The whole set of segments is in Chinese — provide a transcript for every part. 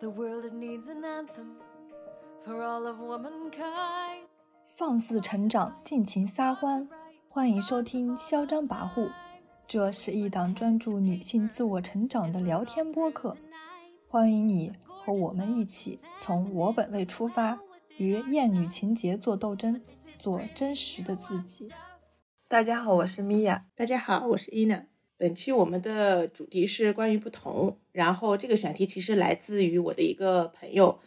The world it needs an anthem for all of womankind. 放肆成长，尽情撒欢，欢迎收听《嚣张跋扈》。这是一档专注女性自我成长的聊天播客，欢迎你和我们一起从我本位出发，与厌女情节做斗争，做真实的自己。大家好，我是米娅。大家好，我是伊娜。本期我们的主题是关于不同，然后这个选题其实来自于我的一个朋友，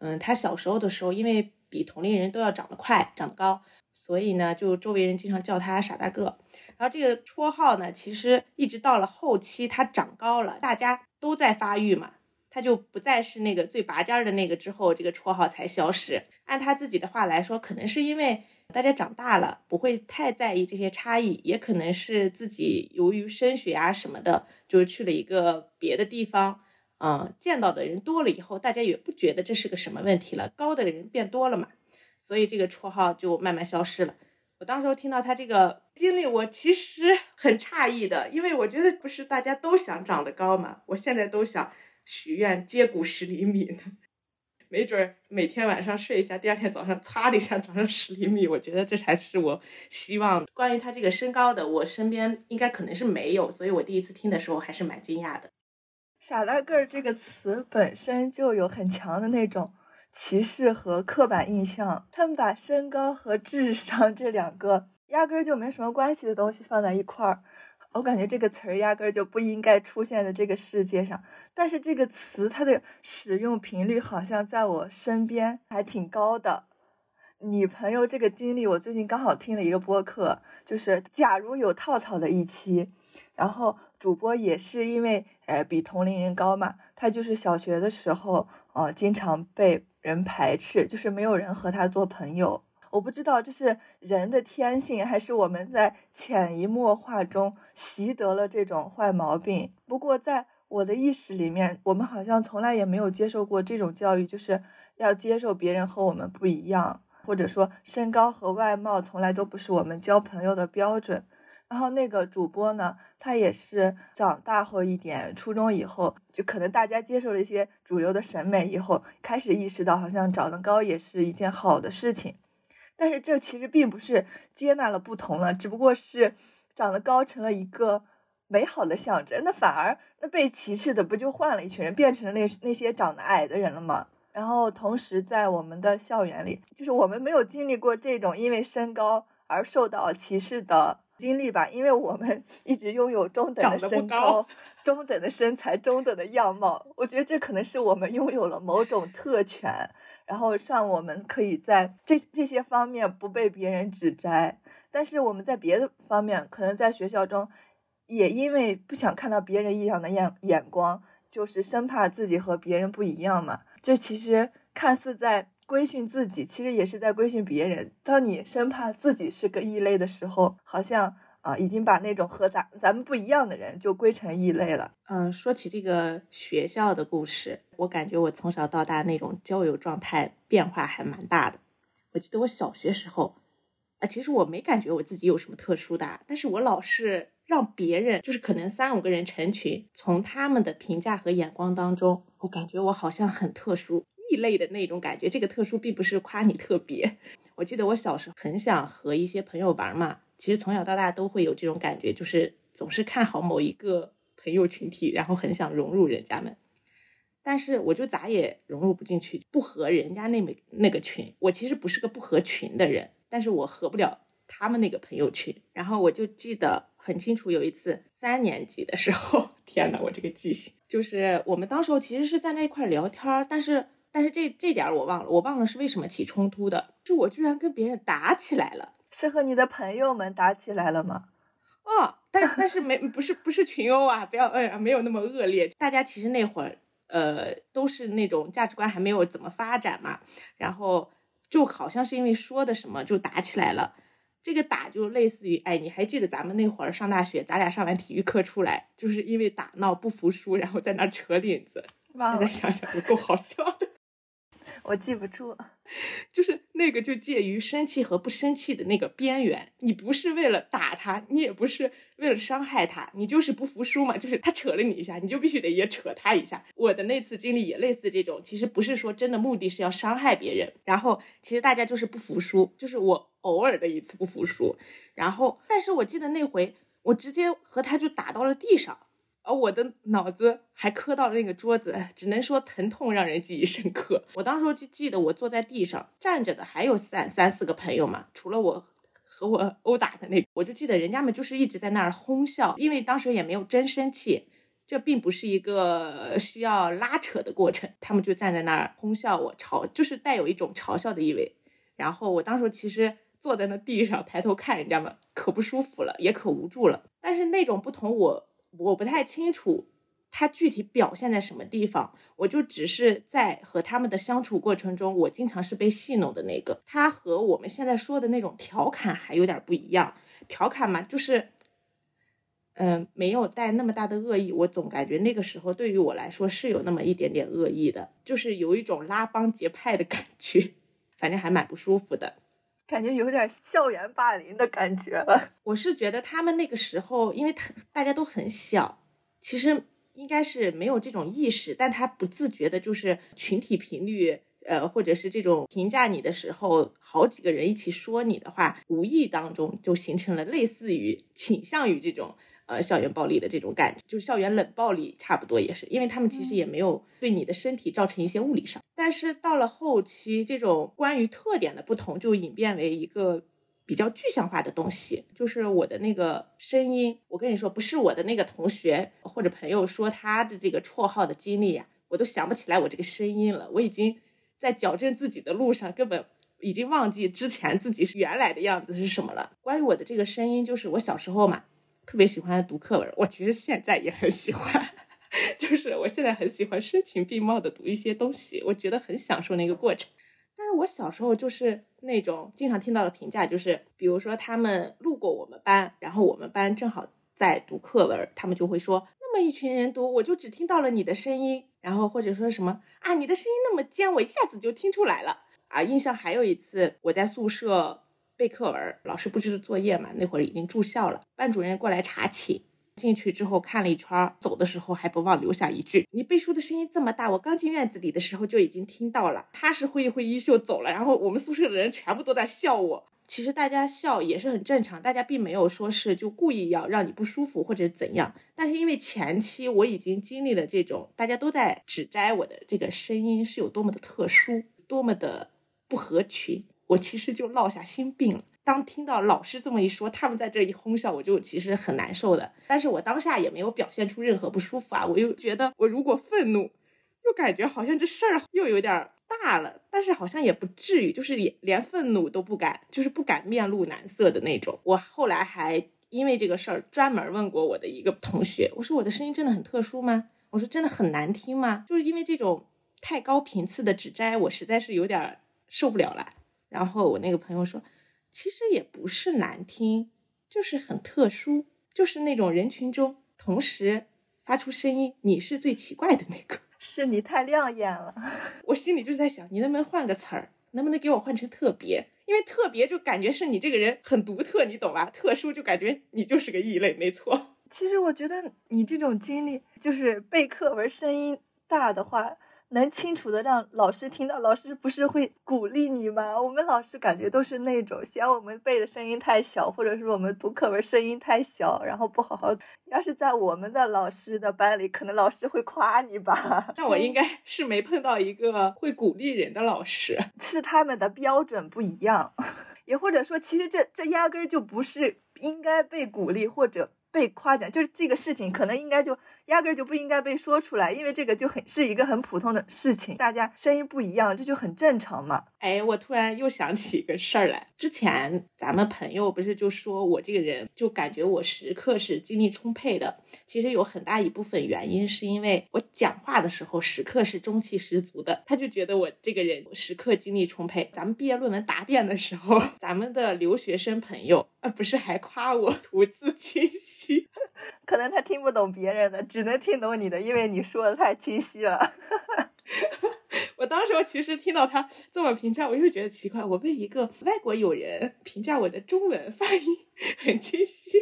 嗯，他小时候的时候，因为比同龄人都要长得快、长得高，所以呢，就周围人经常叫他傻大个。然后这个绰号呢，其实一直到了后期他长高了，大家都在发育嘛，他就不再是那个最拔尖的那个，之后这个绰号才消失。按他自己的话来说，可能是因为。大家长大了，不会太在意这些差异，也可能是自己由于升学啊什么的，就是去了一个别的地方，嗯，见到的人多了以后，大家也不觉得这是个什么问题了，高的人变多了嘛，所以这个绰号就慢慢消失了。我当时听到他这个经历，我其实 很诧异的，因为我觉得不是大家都想长得高嘛，我现在都想许愿接骨十厘米呢。没准儿每天晚上睡一下，第二天早上擦的一下长上十厘米，我觉得这才是我希望。关于他这个身高的，我身边应该可能是没有，所以我第一次听的时候还是蛮惊讶的。傻大个儿这个词本身就有很强的那种歧视和刻板印象，他们把身高和智商这两个压根儿就没什么关系的东西放在一块儿。我感觉这个词儿压根儿就不应该出现在这个世界上，但是这个词它的使用频率好像在我身边还挺高的。你朋友这个经历，我最近刚好听了一个播客，就是假如有套套的一期，然后主播也是因为呃比同龄人高嘛，他就是小学的时候呃经常被人排斥，就是没有人和他做朋友。我不知道这是人的天性，还是我们在潜移默化中习得了这种坏毛病。不过，在我的意识里面，我们好像从来也没有接受过这种教育，就是要接受别人和我们不一样，或者说身高和外貌从来都不是我们交朋友的标准。然后那个主播呢，他也是长大后一点，初中以后，就可能大家接受了一些主流的审美以后，开始意识到好像长得高也是一件好的事情。但是这其实并不是接纳了不同了，只不过是长得高成了一个美好的象征。那反而那被歧视的不就换了一群人，变成了那那些长得矮的人了吗？然后同时在我们的校园里，就是我们没有经历过这种因为身高而受到歧视的。经历吧，因为我们 一直拥有中等的身高、中等的身材、中等的样貌，我觉得这可能是我们拥有了某种特权，然后让我们可以在这这些方面不被别人指摘。但是我们在别的方面，可能在学校中，也因为不想看到别人异样的眼眼光，就是生怕自己和别人不一样嘛。这其实看似在。规训自己，其实也是在规训别人。当你生怕自己是个异类的时候，好像啊，已经把那种和咱咱们不一样的人就归成异类了。嗯，说起这个学校的故事，我感觉我从小到大那种交友状态变化还蛮大的。我记得我小学时候，啊，其实我没感觉我自己有什么特殊的，但是我老是让别人，就是可能三五个人成群，从他们的评价和眼光当中，我感觉我好像很特殊。异类的那种感觉，这个特殊并不是夸你特别。我记得我小时候很想和一些朋友玩嘛，其实从小到大都会有这种感觉，就是总是看好某一个朋友群体，然后很想融入人家们，但是我就咋也融入不进去，不合人家那么那个群。我其实不是个不合群的人，但是我合不了他们那个朋友群。然后我就记得很清楚，有一次三年级的时候，天呐，我这个记性，就是我们当时候其实是在那一块聊天，但是。但是这这点我忘了，我忘了是为什么起冲突的，就我居然跟别人打起来了，是和你的朋友们打起来了吗？哦，但但是没不是不是群殴啊，不要嗯没有那么恶劣，大家其实那会儿呃都是那种价值观还没有怎么发展嘛，然后就好像是因为说的什么就打起来了，这个打就类似于哎你还记得咱们那会儿上大学，咱俩上完体育课出来，就是因为打闹不服输，然后在那扯领子，现在想想都够好笑的。我记不住。就是那个就介于生气和不生气的那个边缘。你不是为了打他，你也不是为了伤害他，你就是不服输嘛。就是他扯了你一下，你就必须得也扯他一下。我的那次经历也类似这种，其实不是说真的目的是要伤害别人，然后其实大家就是不服输，就是我偶尔的一次不服输。然后，但是我记得那回我直接和他就打到了地上。而我的脑子还磕到了那个桌子，只能说疼痛让人记忆深刻。我当时就记得我坐在地上站着的还有三三四个朋友嘛，除了我和我殴打的那，我就记得人家们就是一直在那儿哄笑，因为当时也没有真生气，这并不是一个需要拉扯的过程，他们就站在那儿哄笑我，嘲就是带有一种嘲笑的意味。然后我当时其实坐在那地上抬头看人家们，可不舒服了，也可无助了。但是那种不同我。我不太清楚他具体表现在什么地方，我就只是在和他们的相处过程中，我经常是被戏弄的那个。他和我们现在说的那种调侃还有点不一样，调侃嘛，就是，嗯，没有带那么大的恶意。我总感觉那个时候对于我来说是有那么一点点恶意的，就是有一种拉帮结派的感觉，反正还蛮不舒服的。感觉有点校园霸凌的感觉了。我是觉得他们那个时候，因为他大家都很小，其实应该是没有这种意识，但他不自觉的，就是群体频率，呃，或者是这种评价你的时候，好几个人一起说你的话，无意当中就形成了类似于倾向于这种。呃，校园暴力的这种感觉，就是校园冷暴力，差不多也是，因为他们其实也没有对你的身体造成一些物理上。但是到了后期，这种关于特点的不同，就演变为一个比较具象化的东西，就是我的那个声音。我跟你说，不是我的那个同学或者朋友说他的这个绰号的经历呀，我都想不起来我这个声音了。我已经在矫正自己的路上，根本已经忘记之前自己是原来的样子是什么了。关于我的这个声音，就是我小时候嘛。特别喜欢读课文，我其实现在也很喜欢，就是我现在很喜欢声情并茂的读一些东西，我觉得很享受那个过程。但是我小时候就是那种经常听到的评价，就是比如说他们路过我们班，然后我们班正好在读课文，他们就会说那么一群人读，我就只听到了你的声音，然后或者说什么啊，你的声音那么尖，我一下子就听出来了啊。印象还有一次，我在宿舍。背课文，老师布置的作业嘛，那会儿已经住校了。班主任过来查寝，进去之后看了一圈，走的时候还不忘留下一句：“你背书的声音这么大，我刚进院子里的时候就已经听到了。”他是挥一挥衣袖走了，然后我们宿舍的人全部都在笑我。其实大家笑也是很正常，大家并没有说是就故意要让你不舒服或者怎样。但是因为前期我已经经历了这种，大家都在指摘我的这个声音是有多么的特殊，多么的不合群。我其实就落下心病了。当听到老师这么一说，他们在这一哄笑，我就其实很难受的。但是我当下也没有表现出任何不舒服啊。我又觉得，我如果愤怒，又感觉好像这事儿又有点大了。但是好像也不至于，就是连连愤怒都不敢，就是不敢面露难色的那种。我后来还因为这个事儿专门问过我的一个同学，我说我的声音真的很特殊吗？我说真的很难听吗？就是因为这种太高频次的指摘，我实在是有点受不了了。然后我那个朋友说，其实也不是难听，就是很特殊，就是那种人群中同时发出声音，你是最奇怪的那个，是你太亮眼了。我心里就是在想，你能不能换个词儿，能不能给我换成特别？因为特别就感觉是你这个人很独特，你懂吧？特殊就感觉你就是个异类，没错。其实我觉得你这种经历，就是背课文声音大的话。能清楚的让老师听到，老师不是会鼓励你吗？我们老师感觉都是那种嫌我们背的声音太小，或者是我们读课文声音太小，然后不好好。要是在我们的老师的班里，可能老师会夸你吧。那我应 该是没碰到一个会鼓励人的老师，是他们的标准不一样，也或者说，其实这这压根儿就不是应该被鼓励或者。被夸奖就是这个事情，可能应该就压根儿就不应该被说出来，因为这个就很是一个很普通的事情，大家声音不一样，这就很正常嘛。哎，我突然又想起一个事儿来，之前咱们朋友不是就说我这个人就感觉我时刻是精力充沛的，其实有很大一部分原因是因为我讲话的时候时刻是中气十足的，他就觉得我这个人时刻精力充沛。咱们毕业论文答辩的时候，咱们的留学生朋友啊，不是还夸我 吐字清晰。可能他听不懂别人的，只能听懂你的，因为你说的太清晰了。我当时候其实听到他这么评价，我就觉得奇怪，我被一个外国友人评价我的中文发音 很清晰。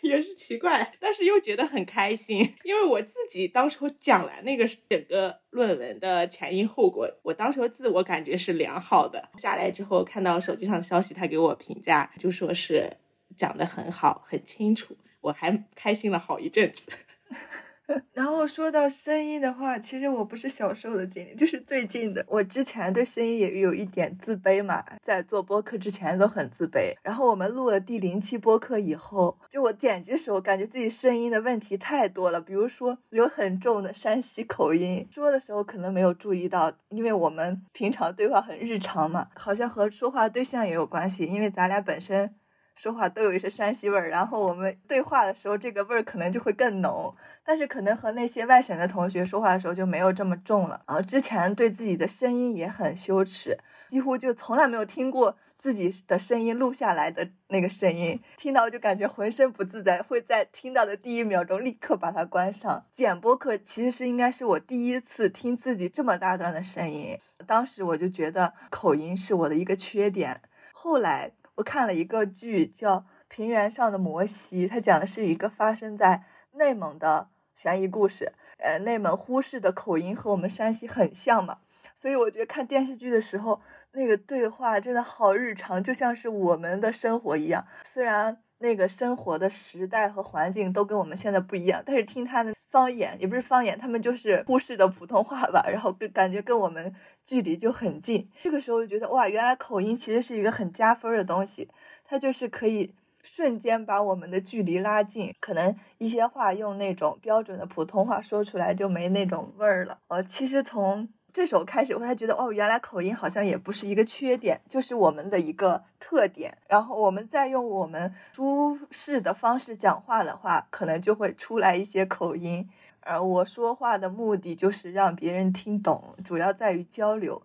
也是奇怪，但是又觉得很开心，因为我自己当时候讲完那个整个论文的前因后果，我当时候自我感觉是良好的。下来之后看到手机上的消息，他给我评价就说是讲的很好，很清楚，我还开心了好一阵子。然后说到声音的话，其实我不是小时候的经历，就是最近的。我之前对声音也有一点自卑嘛，在做播客之前都很自卑。然后我们录了第零期播客以后，就我剪辑的时候，感觉自己声音的问题太多了，比如说有很重的山西口音，说的时候可能没有注意到，因为我们平常对话很日常嘛，好像和说话对象也有关系，因为咱俩本身。说话都有一些山西味儿，然后我们对话的时候，这个味儿可能就会更浓。但是可能和那些外省的同学说话的时候就没有这么重了。然后之前对自己的声音也很羞耻，几乎就从来没有听过自己的声音录下来的那个声音，听到就感觉浑身不自在，会在听到的第一秒钟立刻把它关上。剪播客其实是应该是我第一次听自己这么大段的声音，当时我就觉得口音是我的一个缺点。后来。我看了一个剧，叫《平原上的摩西》，它讲的是一个发生在内蒙的悬疑故事。呃，内蒙呼市的口音和我们山西很像嘛，所以我觉得看电视剧的时候，那个对话真的好日常，就像是我们的生活一样。虽然。那个生活的时代和环境都跟我们现在不一样，但是听他的方言也不是方言，他们就是呼市的普通话吧，然后跟感觉跟我们距离就很近。这个时候就觉得哇，原来口音其实是一个很加分的东西，它就是可以瞬间把我们的距离拉近。可能一些话用那种标准的普通话说出来就没那种味儿了。呃，其实从这时候开始，我才觉得哦，原来口音好像也不是一个缺点，就是我们的一个特点。然后我们再用我们舒适的方式讲话的话，可能就会出来一些口音。而我说话的目的就是让别人听懂，主要在于交流，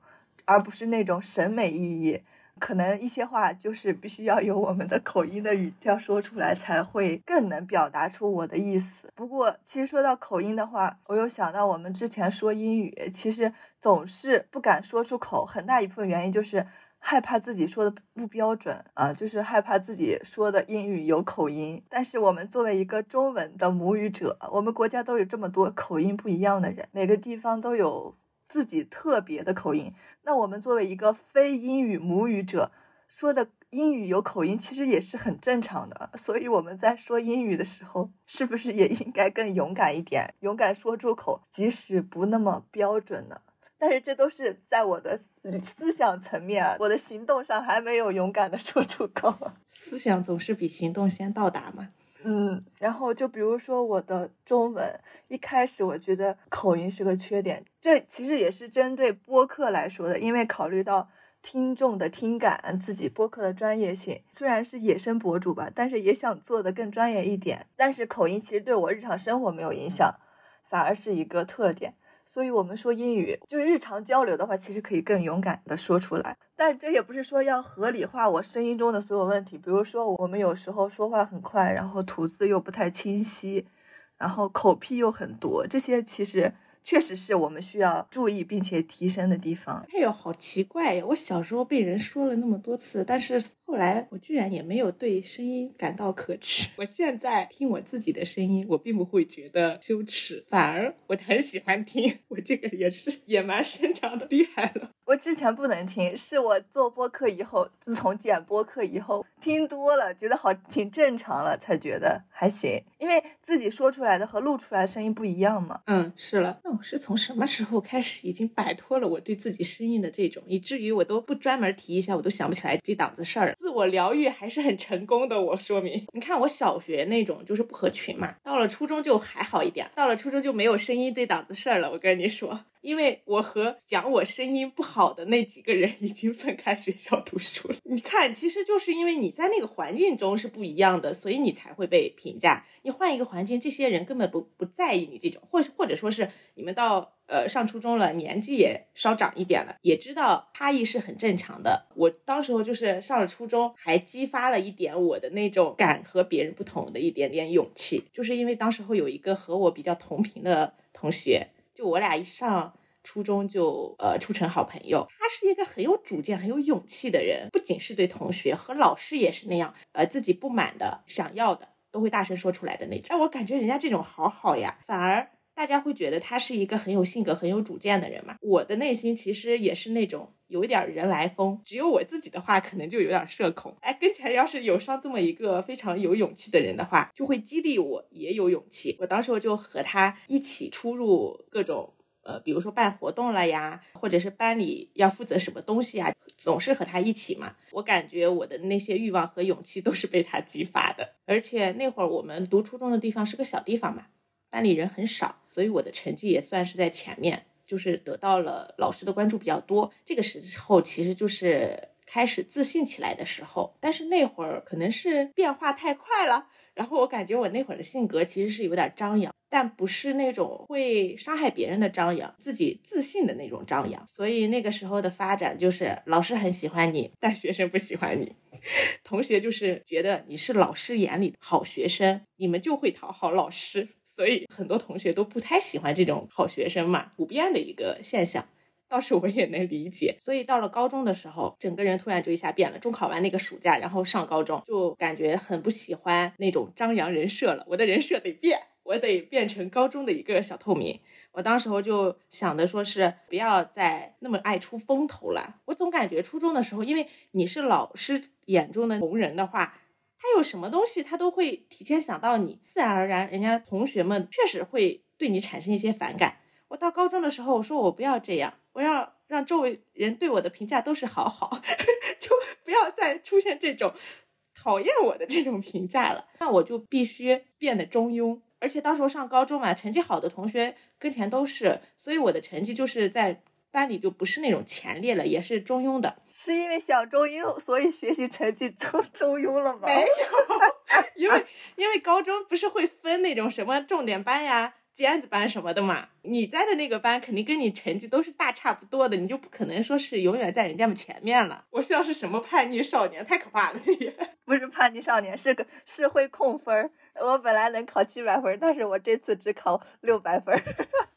而不是那种审美意义。可能一些话就是必须要有我们的口音的语调说出来，才会更能表达出我的意思。不过，其实说到口音的话，我又想到我们之前说英语，其实总是不敢说出口，很大一部分原因就是害怕自己说的不标准啊，就是害怕自己说的英语有口音。但是我们作为一个中文的母语者，我们国家都有这么多口音不一样的人，每个地方都有。自己特别的口音，那我们作为一个非英语母语者，说的英语有口音，其实也是很正常的。所以我们在说英语的时候，是不是也应该更勇敢一点，勇敢说出口，即使不那么标准呢？但是这都是在我的思想层面，我的行动上还没有勇敢的说出口。思想总是比行动先到达嘛。嗯，然后就比如说我的中文，一开始我觉得口音是个缺点，这其实也是针对播客来说的，因为考虑到听众的听感，自己播客的专业性，虽然是野生博主吧，但是也想做的更专业一点。但是口音其实对我日常生活没有影响，反而是一个特点。所以，我们说英语就是日常交流的话，其实可以更勇敢的说出来。但这也不是说要合理化我声音中的所有问题。比如说，我们有时候说话很快，然后吐字又不太清晰，然后口癖又很多，这些其实。确实是我们需要注意并且提升的地方。哎呦，好奇怪呀！我小时候被人说了那么多次，但是后来我居然也没有对声音感到可耻。我现在听我自己的声音，我并不会觉得羞耻，反而我很喜欢听。我这个也是野蛮生长的厉害了。我之前不能听，是我做播客以后，自从剪播客以后，听多了，觉得好挺正常了，才觉得还行。因为自己说出来的和录出来的声音不一样嘛。嗯，是了。那我是从什么时候开始已经摆脱了我对自己声音的这种，以至于我都不专门提一下，我都想不起来这档子事儿。自我疗愈还是很成功的，我说明。你看我小学那种就是不合群嘛，到了初中就还好一点，到了初中就没有声音这档子事儿了。我跟你说。因为我和讲我声音不好的那几个人已经分开学校读书了。你看，其实就是因为你在那个环境中是不一样的，所以你才会被评价。你换一个环境，这些人根本不不在意你这种，或或者说是你们到呃上初中了，年纪也稍长一点了，也知道差异是很正常的。我当时候就是上了初中，还激发了一点我的那种敢和别人不同的一点点勇气，就是因为当时候有一个和我比较同频的同学。就我俩一上初中就呃处成好朋友。他是一个很有主见、很有勇气的人，不仅是对同学和老师也是那样，呃，自己不满的、想要的都会大声说出来的那种。哎，我感觉人家这种好好呀，反而。大家会觉得他是一个很有性格、很有主见的人嘛？我的内心其实也是那种有一点人来疯，只有我自己的话，可能就有点社恐。哎，跟前要是有上这么一个非常有勇气的人的话，就会激励我也有勇气。我当时我就和他一起出入各种呃，比如说办活动了呀，或者是班里要负责什么东西啊，总是和他一起嘛。我感觉我的那些欲望和勇气都是被他激发的。而且那会儿我们读初中的地方是个小地方嘛。班里人很少，所以我的成绩也算是在前面，就是得到了老师的关注比较多。这个时候其实就是开始自信起来的时候，但是那会儿可能是变化太快了，然后我感觉我那会儿的性格其实是有点张扬，但不是那种会伤害别人的张扬，自己自信的那种张扬。所以那个时候的发展就是老师很喜欢你，但学生不喜欢你，同学就是觉得你是老师眼里的好学生，你们就会讨好老师。所以很多同学都不太喜欢这种好学生嘛，普遍的一个现象，倒是我也能理解。所以到了高中的时候，整个人突然就一下变了。中考完那个暑假，然后上高中，就感觉很不喜欢那种张扬人设了。我的人设得变，我得变成高中的一个小透明。我当时候就想的说是不要再那么爱出风头了。我总感觉初中的时候，因为你是老师眼中的红人的话。他有什么东西，他都会提前想到你，自然而然，人家同学们确实会对你产生一些反感。我到高中的时候，我说我不要这样，我要让周围人对我的评价都是好好，就不要再出现这种讨厌我的这种评价了。那我就必须变得中庸，而且到时候上高中嘛，成绩好的同学跟前都是，所以我的成绩就是在。班里就不是那种前列了，也是中庸的。是因为想中庸，所以学习成绩中中庸了吗？没有，因为因为高中不是会分那种什么重点班呀、尖子班什么的嘛。你在的那个班肯定跟你成绩都是大差不多的，你就不可能说是永远在人家们前面了。我像是什么叛逆少年，太可怕了！你不是叛逆少年，是个是会控分儿。我本来能考七百分，但是我这次只考六百分。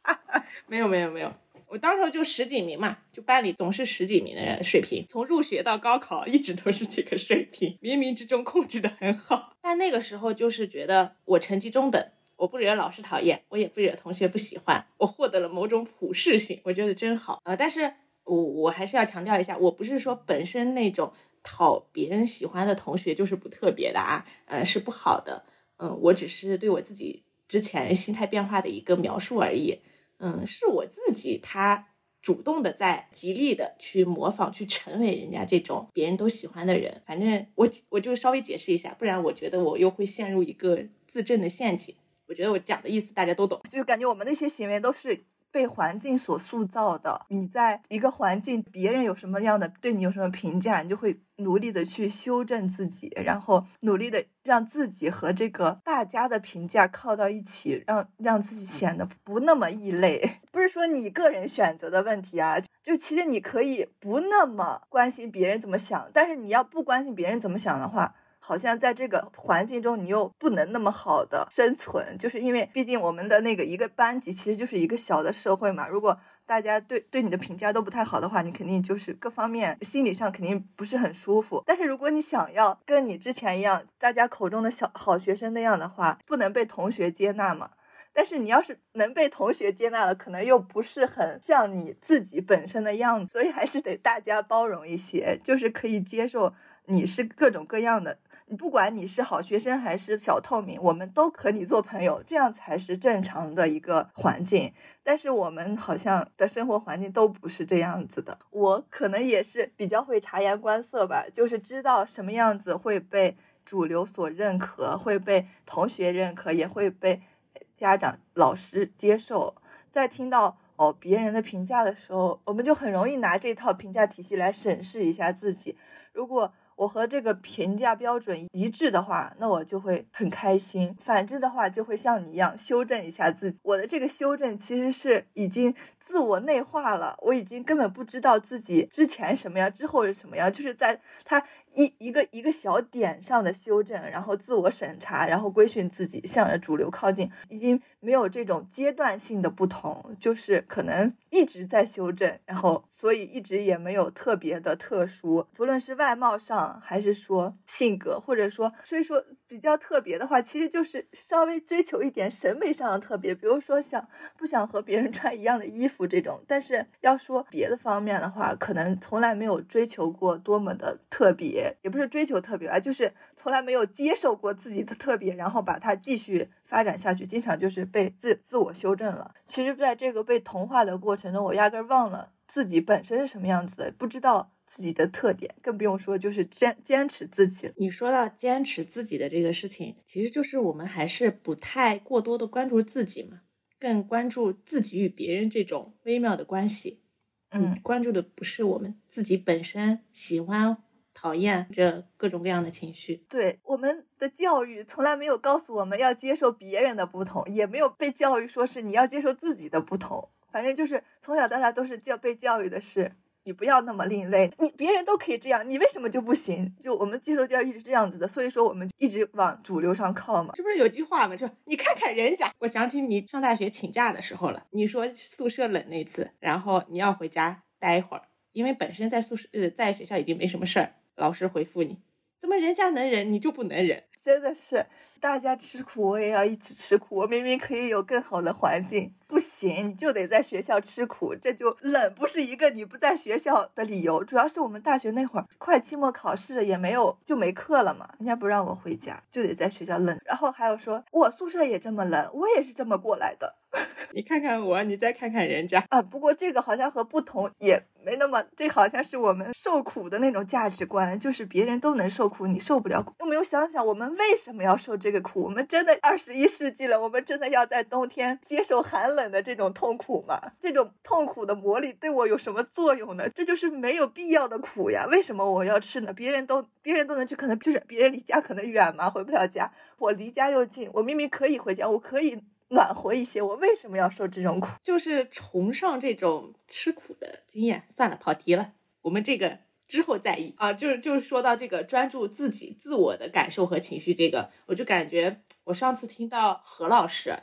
没有没有没有。我当时就十几名嘛，就班里总是十几名的水平，从入学到高考一直都是这个水平，冥冥之中控制的很好。但那个时候就是觉得我成绩中等，我不惹老师讨厌，我也不惹同学不喜欢，我获得了某种普适性，我觉得真好啊。但是我我还是要强调一下，我不是说本身那种讨别人喜欢的同学就是不特别的啊，呃是不好的，嗯，我只是对我自己之前心态变化的一个描述而已。嗯，是我自己，他主动的在极力的去模仿，去成为人家这种别人都喜欢的人。反正我我就稍微解释一下，不然我觉得我又会陷入一个自证的陷阱。我觉得我讲的意思大家都懂，就感觉我们那些行为都是。被环境所塑造的，你在一个环境，别人有什么样的对你有什么评价，你就会努力的去修正自己，然后努力的让自己和这个大家的评价靠到一起，让让自己显得不那么异类。不是说你个人选择的问题啊，就其实你可以不那么关心别人怎么想，但是你要不关心别人怎么想的话。好像在这个环境中，你又不能那么好的生存，就是因为毕竟我们的那个一个班级其实就是一个小的社会嘛。如果大家对对你的评价都不太好的话，你肯定就是各方面心理上肯定不是很舒服。但是如果你想要跟你之前一样，大家口中的小好学生那样的话，不能被同学接纳嘛。但是你要是能被同学接纳了，可能又不是很像你自己本身的样子，所以还是得大家包容一些，就是可以接受你是各种各样的。你不管你是好学生还是小透明，我们都和你做朋友，这样才是正常的一个环境。但是我们好像的生活环境都不是这样子的。我可能也是比较会察言观色吧，就是知道什么样子会被主流所认可，会被同学认可，也会被家长、老师接受。在听到哦别人的评价的时候，我们就很容易拿这套评价体系来审视一下自己。如果我和这个评价标准一致的话，那我就会很开心；反之的话，就会像你一样修正一下自己。我的这个修正其实是已经自我内化了，我已经根本不知道自己之前什么样，之后是什么样，就是在他一一个一个小点上的修正，然后自我审查，然后规训自己，向着主流靠近，已经没有这种阶段性的不同，就是可能一直在修正，然后所以一直也没有特别的特殊，不论是外貌上还是说性格，或者说所以说比较特别的话，其实就是稍微追求一点审美上的特别，比如说想不想和别人穿一样的衣服这种。但是要说别的方面的话，可能从来没有追求过多么的特别，也不是追求特别啊，就是从来没有接受过自己的特别，然后把它继续发展下去，经常就是被自自我修正了。其实，在这个被同化的过程中，我压根儿忘了自己本身是什么样子的，不知道。自己的特点，更不用说就是坚坚持自己。你说到坚持自己的这个事情，其实就是我们还是不太过多的关注自己嘛，更关注自己与别人这种微妙的关系。嗯，关注的不是我们自己本身喜欢、讨厌这各种各样的情绪。对，我们的教育从来没有告诉我们要接受别人的不同，也没有被教育说是你要接受自己的不同。反正就是从小到大都是教被教育的是。你不要那么另类，你别人都可以这样，你为什么就不行？就我们接受教育是这样子的，所以说我们一直往主流上靠嘛。这不是有句话吗？就你看看人家，我想起你上大学请假的时候了。你说宿舍冷那次，然后你要回家待一会儿，因为本身在宿舍呃在学校已经没什么事儿，老师回复你，怎么人家能忍你就不能忍？真的是。大家吃苦，我也要一起吃苦。我明明可以有更好的环境，不行，你就得在学校吃苦。这就冷，不是一个你不在学校的理由。主要是我们大学那会儿快期末考试了，也没有就没课了嘛，人家不让我回家，就得在学校冷。然后还有说我宿舍也这么冷，我也是这么过来的。你看看我，你再看看人家啊。不过这个好像和不同也没那么，这好像是我们受苦的那种价值观，就是别人都能受苦，你受不了苦。有没有想想我们为什么要受这个苦？我们真的二十一世纪了，我们真的要在冬天接受寒冷的这种痛苦吗？这种痛苦的磨砺对我有什么作用呢？这就是没有必要的苦呀。为什么我要吃呢？别人都别人都能吃，可能就是别人离家可能远嘛，回不了家。我离家又近，我明明可以回家，我可以。暖和一些，我为什么要受这种苦？就是崇尚这种吃苦的经验。算了，跑题了，我们这个之后再议啊。就是就是说到这个专注自己自我的感受和情绪，这个我就感觉我上次听到何老师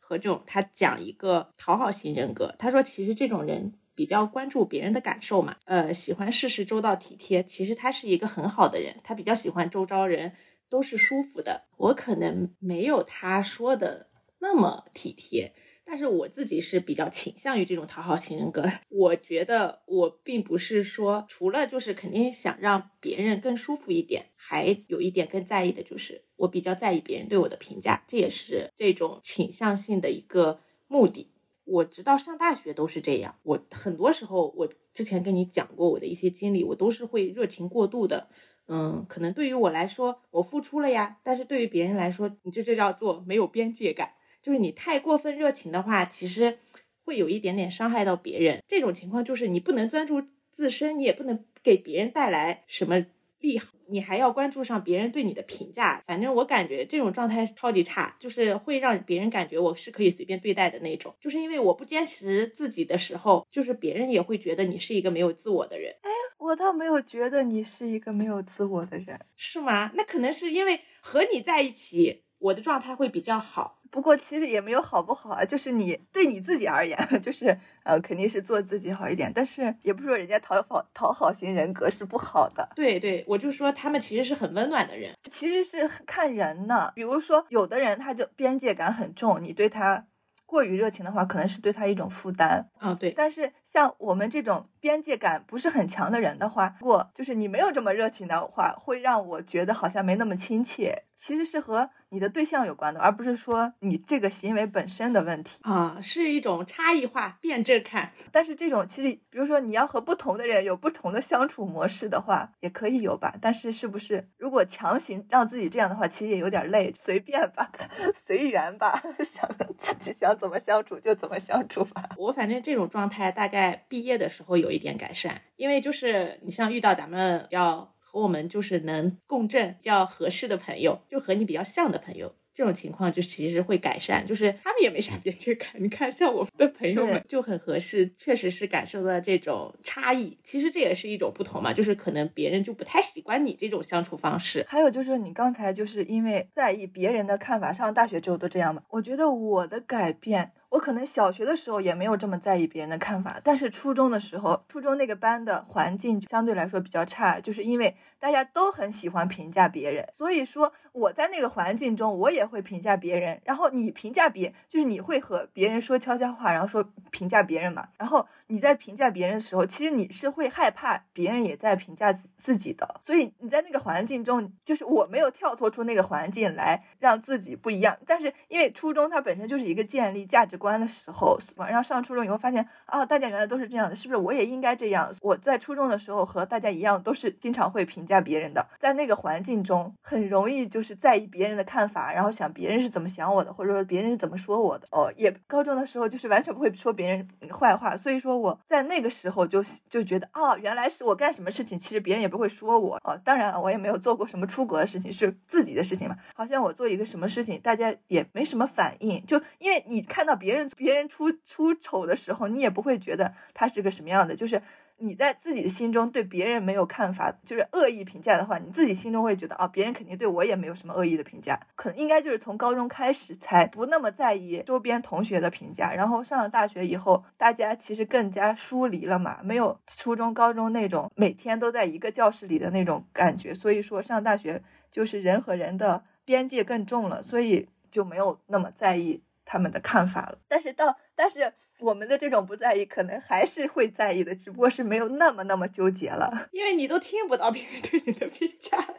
何炅他讲一个讨好型人格，他说其实这种人比较关注别人的感受嘛，呃，喜欢事事周到体贴，其实他是一个很好的人，他比较喜欢周遭人都是舒服的。我可能没有他说的。那么体贴，但是我自己是比较倾向于这种讨好型人格。我觉得我并不是说，除了就是肯定想让别人更舒服一点，还有一点更在意的就是我比较在意别人对我的评价，这也是这种倾向性的一个目的。我直到上大学都是这样。我很多时候，我之前跟你讲过我的一些经历，我都是会热情过度的。嗯，可能对于我来说，我付出了呀，但是对于别人来说，你这就叫做没有边界感。就是你太过分热情的话，其实会有一点点伤害到别人。这种情况就是你不能专注自身，你也不能给别人带来什么利好，你还要关注上别人对你的评价。反正我感觉这种状态超级差，就是会让别人感觉我是可以随便对待的那种。就是因为我不坚持自己的时候，就是别人也会觉得你是一个没有自我的人。哎，我倒没有觉得你是一个没有自我的人，是吗？那可能是因为和你在一起，我的状态会比较好。不过其实也没有好不好啊，就是你对你自己而言，就是呃肯定是做自己好一点，但是也不说人家讨好讨好型人格是不好的。对对，我就说他们其实是很温暖的人，其实是看人呢。比如说有的人他就边界感很重，你对他过于热情的话，可能是对他一种负担。啊，对。但是像我们这种边界感不是很强的人的话，如果就是你没有这么热情的话，会让我觉得好像没那么亲切。其实是和。你的对象有关的，而不是说你这个行为本身的问题啊，是一种差异化辩证看。但是这种其实，比如说你要和不同的人有不同的相处模式的话，也可以有吧。但是是不是如果强行让自己这样的话，其实也有点累。随便吧，随缘吧，想自己想怎么相处就怎么相处吧。我反正这种状态大概毕业的时候有一点改善，因为就是你像遇到咱们要。和我们就是能共振、叫合适的朋友，就和你比较像的朋友，这种情况就其实会改善，就是他们也没啥边界感。你看，像我们的朋友们就很合适，确实是感受到这种差异。其实这也是一种不同嘛，就是可能别人就不太喜欢你这种相处方式。还有就是你刚才就是因为在意别人的看法，上大学之后都这样嘛？我觉得我的改变。我可能小学的时候也没有这么在意别人的看法，但是初中的时候，初中那个班的环境相对来说比较差，就是因为大家都很喜欢评价别人，所以说我在那个环境中，我也会评价别人。然后你评价别，就是你会和别人说悄悄话，然后说评价别人嘛。然后你在评价别人的时候，其实你是会害怕别人也在评价自自己的，所以你在那个环境中，就是我没有跳脱出那个环境来让自己不一样。但是因为初中它本身就是一个建立价值。观的时候，晚上上初中以后发现啊，大家原来都是这样的，是不是我也应该这样？我在初中的时候和大家一样，都是经常会评价别人的，在那个环境中很容易就是在意别人的看法，然后想别人是怎么想我的，或者说别人是怎么说我的。哦，也高中的时候就是完全不会说别人坏话，所以说我在那个时候就就觉得啊，原来是我干什么事情，其实别人也不会说我。哦，当然了，我也没有做过什么出国的事情，是自己的事情嘛。好像我做一个什么事情，大家也没什么反应，就因为你看到别。别人别人出出丑的时候，你也不会觉得他是个什么样的。就是你在自己心中对别人没有看法，就是恶意评价的话，你自己心中会觉得啊，别人肯定对我也没有什么恶意的评价。可能应该就是从高中开始才不那么在意周边同学的评价，然后上了大学以后，大家其实更加疏离了嘛，没有初中、高中那种每天都在一个教室里的那种感觉。所以说上大学就是人和人的边界更重了，所以就没有那么在意。他们的看法了，但是到但是我们的这种不在意，可能还是会在意的，只不过是没有那么那么纠结了，因为你都听不到别人对你的评价，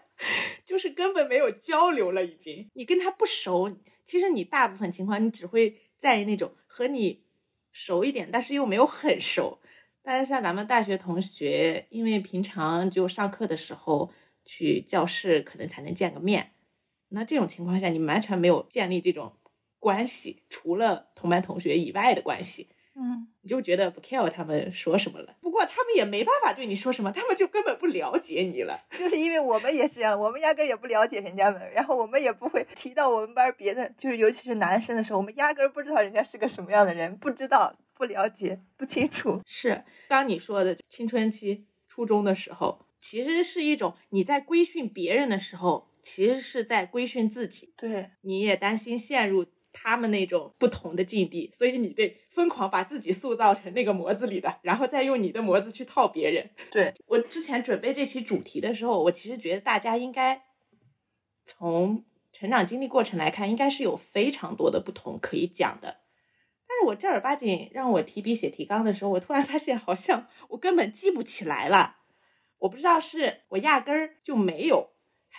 就是根本没有交流了，已经你跟他不熟，其实你大部分情况你只会在意那种和你熟一点，但是又没有很熟。但是像咱们大学同学，因为平常就上课的时候去教室，可能才能见个面，那这种情况下，你完全没有建立这种。关系除了同班同学以外的关系，嗯，你就觉得不 care 他们说什么了。不过他们也没办法对你说什么，他们就根本不了解你了。就是因为我们也是这样，我们压根也不了解人家们，然后我们也不会提到我们班别的，就是尤其是男生的时候，我们压根不知道人家是个什么样的人，不知道、不了解、不清楚。是刚你说的青春期、初中的时候，其实是一种你在规训别人的时候，其实是在规训自己。对，你也担心陷入。他们那种不同的境地，所以你得疯狂把自己塑造成那个模子里的，然后再用你的模子去套别人。对我之前准备这期主题的时候，我其实觉得大家应该从成长经历过程来看，应该是有非常多的不同可以讲的。但是我正儿八经让我提笔写提纲的时候，我突然发现好像我根本记不起来了。我不知道是我压根儿就没有。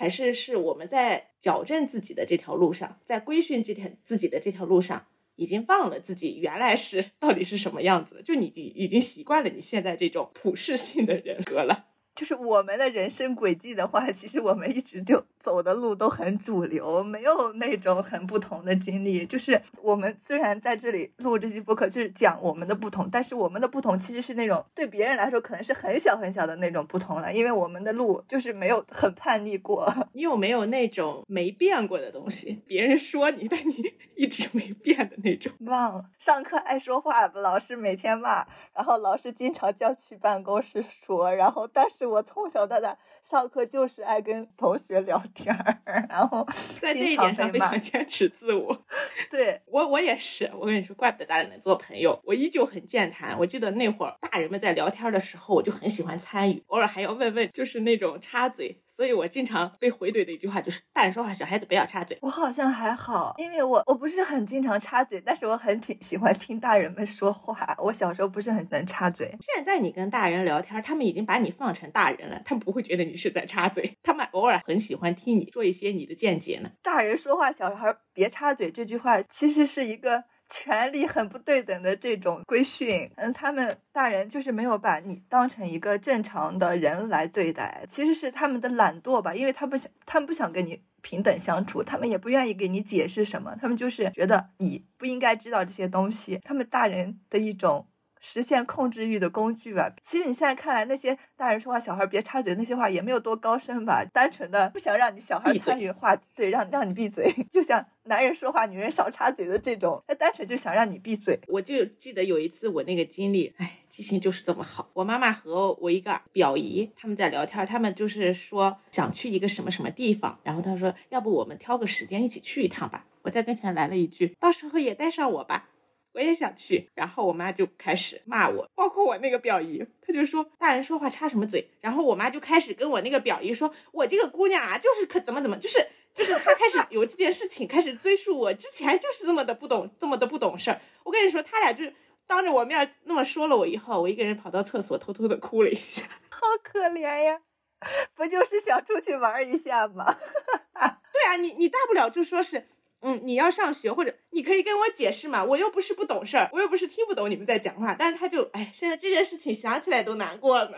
还是是我们在矫正自己的这条路上，在规训这条自己的这条路上，已经忘了自己原来是到底是什么样子的，就你已经已经习惯了你现在这种普世性的人格了。就是我们的人生轨迹的话，其实我们一直就走的路都很主流，没有那种很不同的经历。就是我们虽然在这里录这期播客，就是讲我们的不同，但是我们的不同其实是那种对别人来说可能是很小很小的那种不同了，因为我们的路就是没有很叛逆过。你有没有那种没变过的东西？别人说你，但你 一直没变的那种？忘了，上课爱说话，老师每天骂，然后老师经常叫去办公室说，然后但是。我从小到大上课就是爱跟同学聊天儿，然后 在这一点上非常坚持自我。对我，我也是。我跟你说，怪不得咱俩能做朋友。我依旧很健谈。我记得那会儿大人们在聊天的时候，我就很喜欢参与，偶尔还要问问，就是那种插嘴。所以我经常被回怼的一句话就是：大人说话，小孩子不要插嘴。我好像还好，因为我我不是很经常插嘴，但是我很挺喜欢听大人们说话。我小时候不是很能插嘴。现在你跟大人聊天，他们已经把你放成大人了，他们不会觉得你是在插嘴，他们偶尔很喜欢听你说一些你的见解呢。大人说话，小孩别插嘴，这句话其实是一个。权力很不对等的这种规训，嗯，他们大人就是没有把你当成一个正常的人来对待，其实是他们的懒惰吧，因为他不想，他们不想跟你平等相处，他们也不愿意给你解释什么，他们就是觉得你不应该知道这些东西，他们大人的一种实现控制欲的工具吧。其实你现在看来，那些大人说话，小孩别插嘴那些话也没有多高深吧，单纯的不想让你小孩参与话，对，让让你闭嘴，就像男人说话，女人少插嘴的这种，他单纯就想让你闭嘴。我就记得有一次我那个经历，哎，记性就是这么好。我妈妈和我一个表姨他们在聊天，他们就是说想去一个什么什么地方，然后她说要不我们挑个时间一起去一趟吧。我在跟前来了一句，到时候也带上我吧。我也想去，然后我妈就开始骂我，包括我那个表姨，她就说大人说话插什么嘴。然后我妈就开始跟我那个表姨说，我这个姑娘啊，就是可怎么怎么，就是就是她开始 有这件事情开始追溯我之前就是这么的不懂，这么的不懂事儿。我跟你说，他俩就是当着我面那么说了我以后，我一个人跑到厕所偷偷的哭了一下，好可怜呀，不就是想出去玩一下吗？对啊，你你大不了就说是。嗯，你要上学，或者你可以跟我解释嘛，我又不是不懂事儿，我又不是听不懂你们在讲话。但是他就，哎，现在这件事情想起来都难过呢。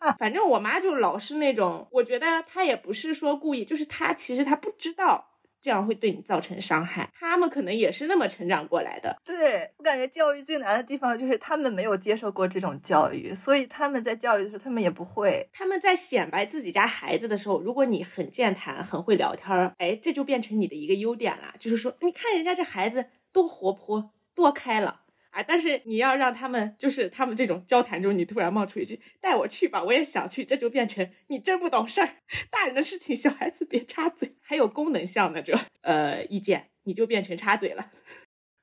反正我妈就老是那种，我觉得她也不是说故意，就是她其实她不知道。这样会对你造成伤害，他们可能也是那么成长过来的。对我感觉教育最难的地方就是他们没有接受过这种教育，所以他们在教育的时候他们也不会。他们在显摆自己家孩子的时候，如果你很健谈、很会聊天儿，哎，这就变成你的一个优点了。就是说，你看人家这孩子多活泼、多开朗。啊！但是你要让他们，就是他们这种交谈中，你突然冒出一句“带我去吧”，我也想去，这就变成你真不懂事儿。大人的事情，小孩子别插嘴。还有功能项的这呃意见，你就变成插嘴了。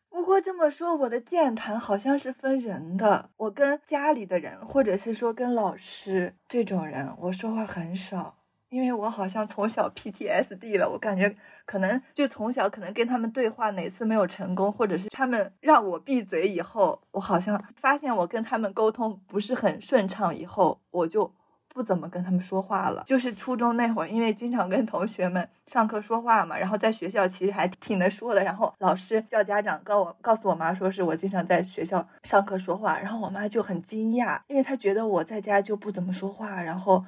不过这么说，我的健谈好像是分人的。我跟家里的人，或者是说跟老师这种人，我说话很少。因为我好像从小 PTSD 了，我感觉可能就从小可能跟他们对话哪次没有成功，或者是他们让我闭嘴以后，我好像发现我跟他们沟通不是很顺畅，以后我就不怎么跟他们说话了。就是初中那会儿，因为经常跟同学们上课说话嘛，然后在学校其实还挺能说的，然后老师叫家长告我告诉我妈说是我经常在学校上课说话，然后我妈就很惊讶，因为她觉得我在家就不怎么说话，然后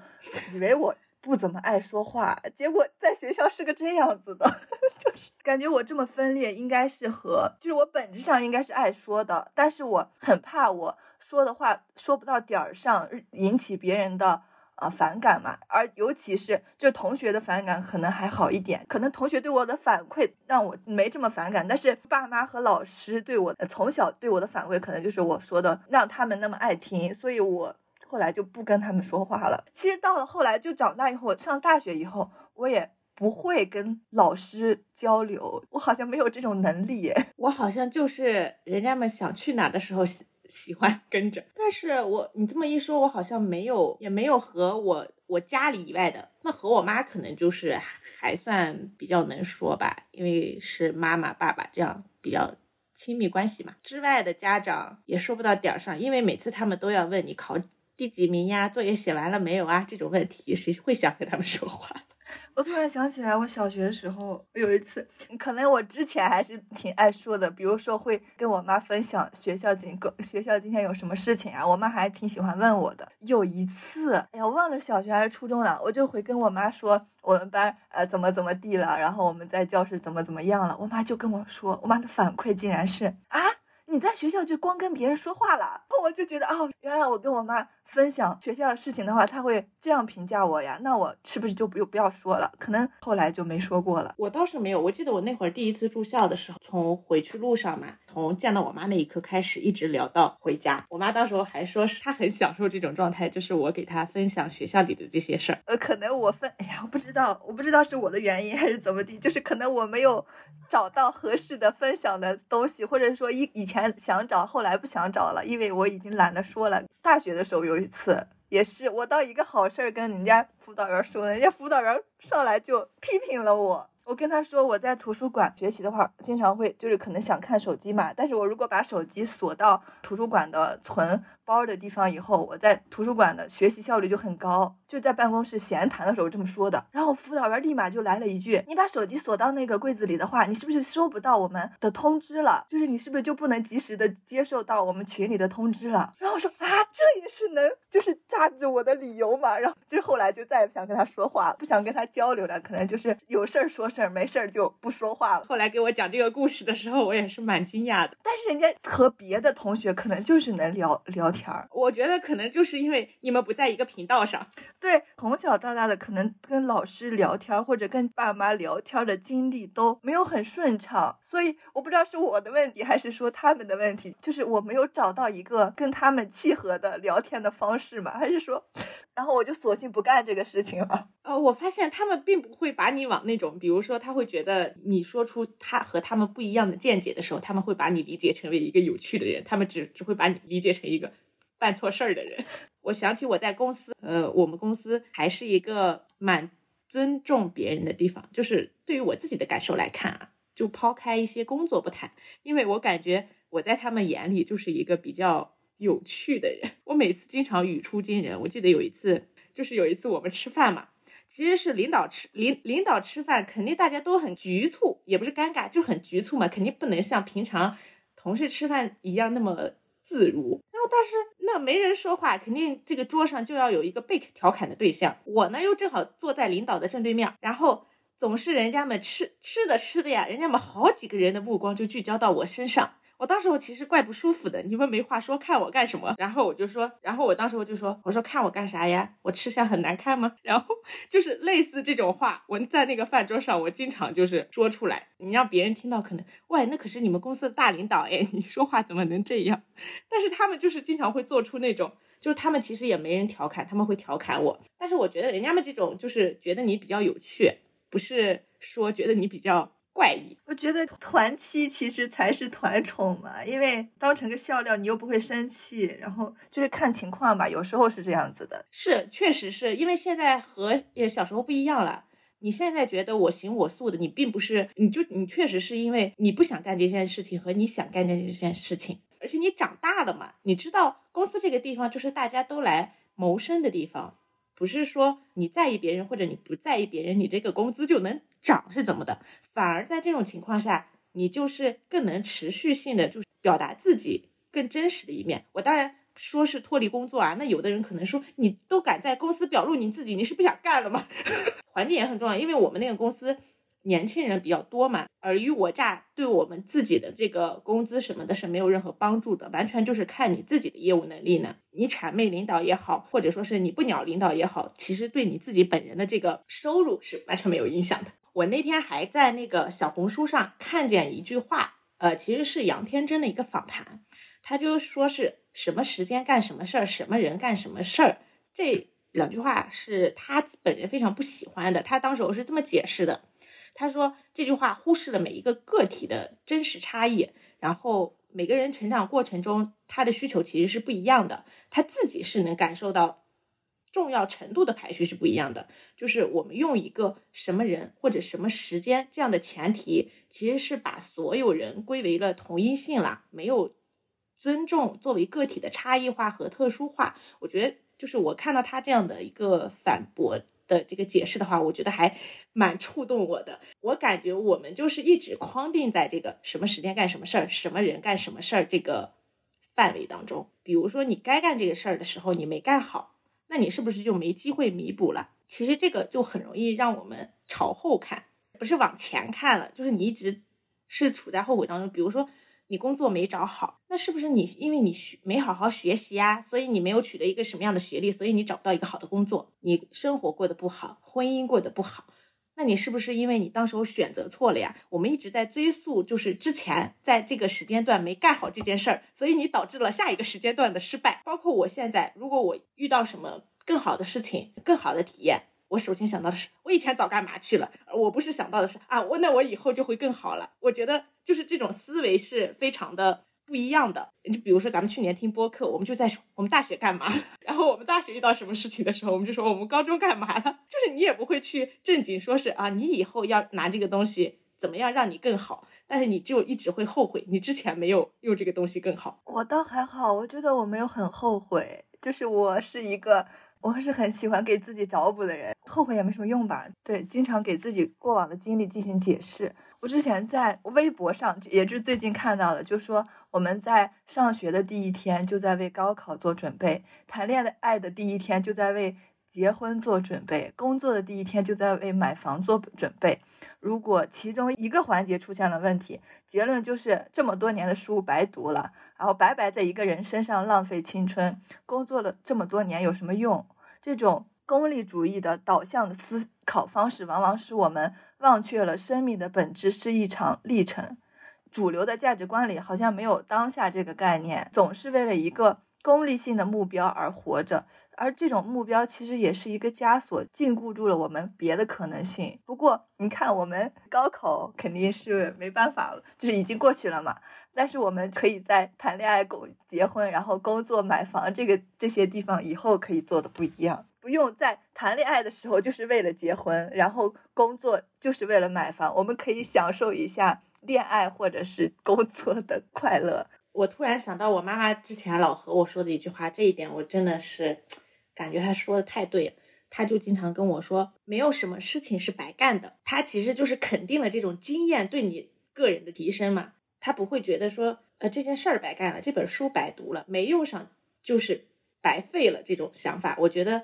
以为我。不怎么爱说话，结果在学校是个这样子的，就是感觉我这么分裂，应该是和就是我本质上应该是爱说的，但是我很怕我说的话说不到点儿上，引起别人的呃反感嘛。而尤其是就同学的反感可能还好一点，可能同学对我的反馈让我没这么反感，但是爸妈和老师对我从小对我的反馈可能就是我说的让他们那么爱听，所以我。后来就不跟他们说话了。其实到了后来，就长大以后，上大学以后，我也不会跟老师交流，我好像没有这种能力。我好像就是人家们想去哪的时候喜喜欢跟着。但是我你这么一说，我好像没有，也没有和我我家里以外的。那和我妈可能就是还算比较能说吧，因为是妈妈爸爸这样比较亲密关系嘛。之外的家长也说不到点儿上，因为每次他们都要问你考。第几名呀？作业写完了没有啊？这种问题谁会想跟他们说话？我突然想起来，我小学的时候有一次，可能我之前还是挺爱说的，比如说会跟我妈分享学校今学校今天有什么事情啊，我妈还挺喜欢问我的。有一次，哎呀，我忘了小学还是初中了，我就会跟我妈说我们班呃怎么怎么地了，然后我们在教室怎么怎么样了，我妈就跟我说，我妈的反馈竟然是啊，你在学校就光跟别人说话了，我就觉得哦，原来我跟我妈。分享学校的事情的话，他会这样评价我呀？那我是不是就不不要说了？可能后来就没说过了。我倒是没有，我记得我那会儿第一次住校的时候，从回去路上嘛，从见到我妈那一刻开始，一直聊到回家。我妈到时候还说是她很享受这种状态，就是我给她分享学校里的这些事儿。呃，可能我分，哎呀，我不知道，我不知道是我的原因还是怎么地，就是可能我没有找到合适的分享的东西，或者说以以前想找，后来不想找了，因为我已经懒得说了。大学的时候有。一次也是，我到一个好事儿跟人家辅导员说，人家辅导员上来就批评了我。我跟他说，我在图书馆学习的话，经常会就是可能想看手机嘛，但是我如果把手机锁到图书馆的存包的地方以后，我在图书馆的学习效率就很高。就在办公室闲谈的时候这么说的，然后辅导员立马就来了一句：“你把手机锁到那个柜子里的话，你是不是收不到我们的通知了？就是你是不是就不能及时的接受到我们群里的通知了？”然后我说：“啊，这也是能就是榨着我的理由嘛。”然后就是后来就再也不想跟他说话，不想跟他交流了，可能就是有事儿说事。儿没事儿就不说话了。后来给我讲这个故事的时候，我也是蛮惊讶的。但是人家和别的同学可能就是能聊聊天儿。我觉得可能就是因为你们不在一个频道上。对，从小到大的可能跟老师聊天或者跟爸妈聊天的经历都没有很顺畅，所以我不知道是我的问题还是说他们的问题，就是我没有找到一个跟他们契合的聊天的方式嘛，还是说，然后我就索性不干这个事情了。呃，我发现他们并不会把你往那种，比如说他会觉得你说出他和他们不一样的见解的时候，他们会把你理解成为一个有趣的人，他们只只会把你理解成一个办错事儿的人。我想起我在公司，呃，我们公司还是一个蛮尊重别人的地方，就是对于我自己的感受来看啊，就抛开一些工作不谈，因为我感觉我在他们眼里就是一个比较有趣的人。我每次经常语出惊人，我记得有一次，就是有一次我们吃饭嘛。其实是领导吃领领导吃饭，肯定大家都很局促，也不是尴尬，就很局促嘛，肯定不能像平常同事吃饭一样那么自如。然后但是那没人说话，肯定这个桌上就要有一个被调侃的对象。我呢又正好坐在领导的正对面，然后总是人家们吃吃的吃的呀，人家们好几个人的目光就聚焦到我身上。我当时我其实怪不舒服的，你们没话说，看我干什么？然后我就说，然后我当时我就说，我说看我干啥呀？我吃相很难看吗？然后就是类似这种话，我在那个饭桌上，我经常就是说出来，你让别人听到，可能喂，那可是你们公司的大领导哎，你说话怎么能这样？但是他们就是经常会做出那种，就是他们其实也没人调侃，他们会调侃我，但是我觉得人家们这种就是觉得你比较有趣，不是说觉得你比较。怪异，我觉得团欺其实才是团宠嘛，因为当成个笑料，你又不会生气，然后就是看情况吧，有时候是这样子的。是，确实是因为现在和小时候不一样了。你现在觉得我行我素的，你并不是，你就你确实是因为你不想干这件事情和你想干这件事情，而且你长大了嘛，你知道公司这个地方就是大家都来谋生的地方。不是说你在意别人或者你不在意别人，你这个工资就能涨是怎么的？反而在这种情况下，你就是更能持续性的就是表达自己更真实的一面。我当然说是脱离工作啊，那有的人可能说你都敢在公司表露你自己，你是不想干了吗？环境也很重要，因为我们那个公司。年轻人比较多嘛，尔虞我诈对我们自己的这个工资什么的是没有任何帮助的，完全就是看你自己的业务能力呢。你谄媚领导也好，或者说是你不鸟领导也好，其实对你自己本人的这个收入是完全没有影响的。我那天还在那个小红书上看见一句话，呃，其实是杨天真的一个访谈，他就说是什么时间干什么事儿，什么人干什么事儿，这两句话是他本人非常不喜欢的。他当时我是这么解释的。他说这句话忽视了每一个个体的真实差异，然后每个人成长过程中他的需求其实是不一样的，他自己是能感受到重要程度的排序是不一样的。就是我们用一个什么人或者什么时间这样的前提，其实是把所有人归为了同一性了，没有尊重作为个体的差异化和特殊化。我觉得就是我看到他这样的一个反驳。的这个解释的话，我觉得还蛮触动我的。我感觉我们就是一直框定在这个什么时间干什么事儿，什么人干什么事儿这个范围当中。比如说你该干这个事儿的时候你没干好，那你是不是就没机会弥补了？其实这个就很容易让我们朝后看，不是往前看了，就是你一直是处在后悔当中。比如说。你工作没找好，那是不是你因为你学没好好学习啊？所以你没有取得一个什么样的学历，所以你找不到一个好的工作？你生活过得不好，婚姻过得不好，那你是不是因为你当时候选择错了呀？我们一直在追溯，就是之前在这个时间段没干好这件事儿，所以你导致了下一个时间段的失败。包括我现在，如果我遇到什么更好的事情、更好的体验。我首先想到的是，我以前早干嘛去了？我不是想到的是啊，我那我以后就会更好了。我觉得就是这种思维是非常的不一样的。就比如说咱们去年听播客，我们就在说我们大学干嘛，然后我们大学遇到什么事情的时候，我们就说我们高中干嘛了。就是你也不会去正经说是啊，你以后要拿这个东西怎么样让你更好，但是你就一直会后悔你之前没有用这个东西更好。我倒还好，我觉得我没有很后悔，就是我是一个。我是很喜欢给自己找补的人，后悔也没什么用吧？对，经常给自己过往的经历进行解释。我之前在微博上，也是最近看到的，就说我们在上学的第一天就在为高考做准备，谈恋爱的第一天就在为结婚做准备，工作的第一天就在为买房做准备。如果其中一个环节出现了问题，结论就是这么多年的书白读了，然后白白在一个人身上浪费青春。工作了这么多年有什么用？这种功利主义的导向的思考方式，往往使我们忘却了生命的本质是一场历程。主流的价值观里好像没有当下这个概念，总是为了一个。功利性的目标而活着，而这种目标其实也是一个枷锁，禁锢住了我们别的可能性。不过，你看，我们高考肯定是没办法了，就是已经过去了嘛。但是，我们可以在谈恋爱、工结婚，然后工作、买房这个这些地方，以后可以做的不一样。不用在谈恋爱的时候就是为了结婚，然后工作就是为了买房。我们可以享受一下恋爱或者是工作的快乐。我突然想到，我妈妈之前老和我说的一句话，这一点我真的是感觉她说的太对了。她就经常跟我说，没有什么事情是白干的。她其实就是肯定了这种经验对你个人的提升嘛。她不会觉得说，呃，这件事儿白干了，这本书白读了，没用上就是白费了这种想法。我觉得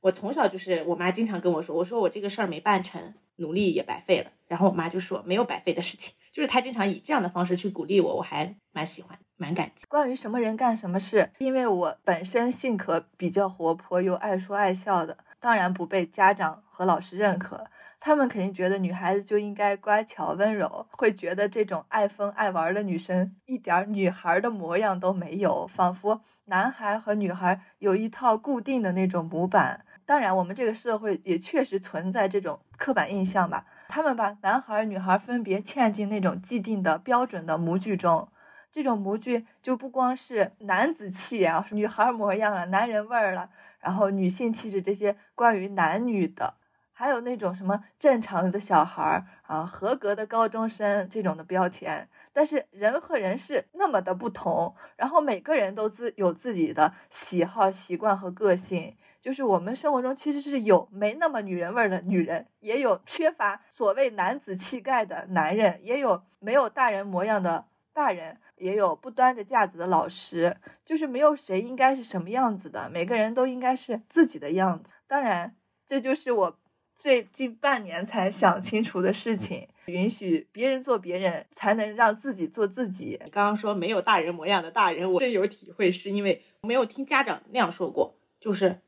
我从小就是我妈经常跟我说，我说我这个事儿没办成，努力也白费了。然后我妈就说，没有白费的事情。就是她经常以这样的方式去鼓励我，我还蛮喜欢，蛮感激。关于什么人干什么事，因为我本身性格比较活泼又爱说爱笑的，当然不被家长和老师认可。他们肯定觉得女孩子就应该乖巧温柔，会觉得这种爱疯爱玩的女生一点女孩的模样都没有，仿佛男孩和女孩有一套固定的那种模板。当然，我们这个社会也确实存在这种刻板印象吧。他们把男孩女孩分别嵌进那种既定的标准的模具中，这种模具就不光是男子气啊，女孩模样了，男人味儿了，然后女性气质这些关于男女的，还有那种什么正常的小孩啊，合格的高中生这种的标签。但是人和人是那么的不同，然后每个人都自有自己的喜好、习惯和个性。就是我们生活中其实是有没那么女人味儿的女人，也有缺乏所谓男子气概的男人，也有没有大人模样的大人，也有不端着架子的老师。就是没有谁应该是什么样子的，每个人都应该是自己的样子。当然，这就是我最近半年才想清楚的事情：允许别人做别人，才能让自己做自己。刚刚说没有大人模样的大人，我深有体会，是因为没有听家长那样说过，就是。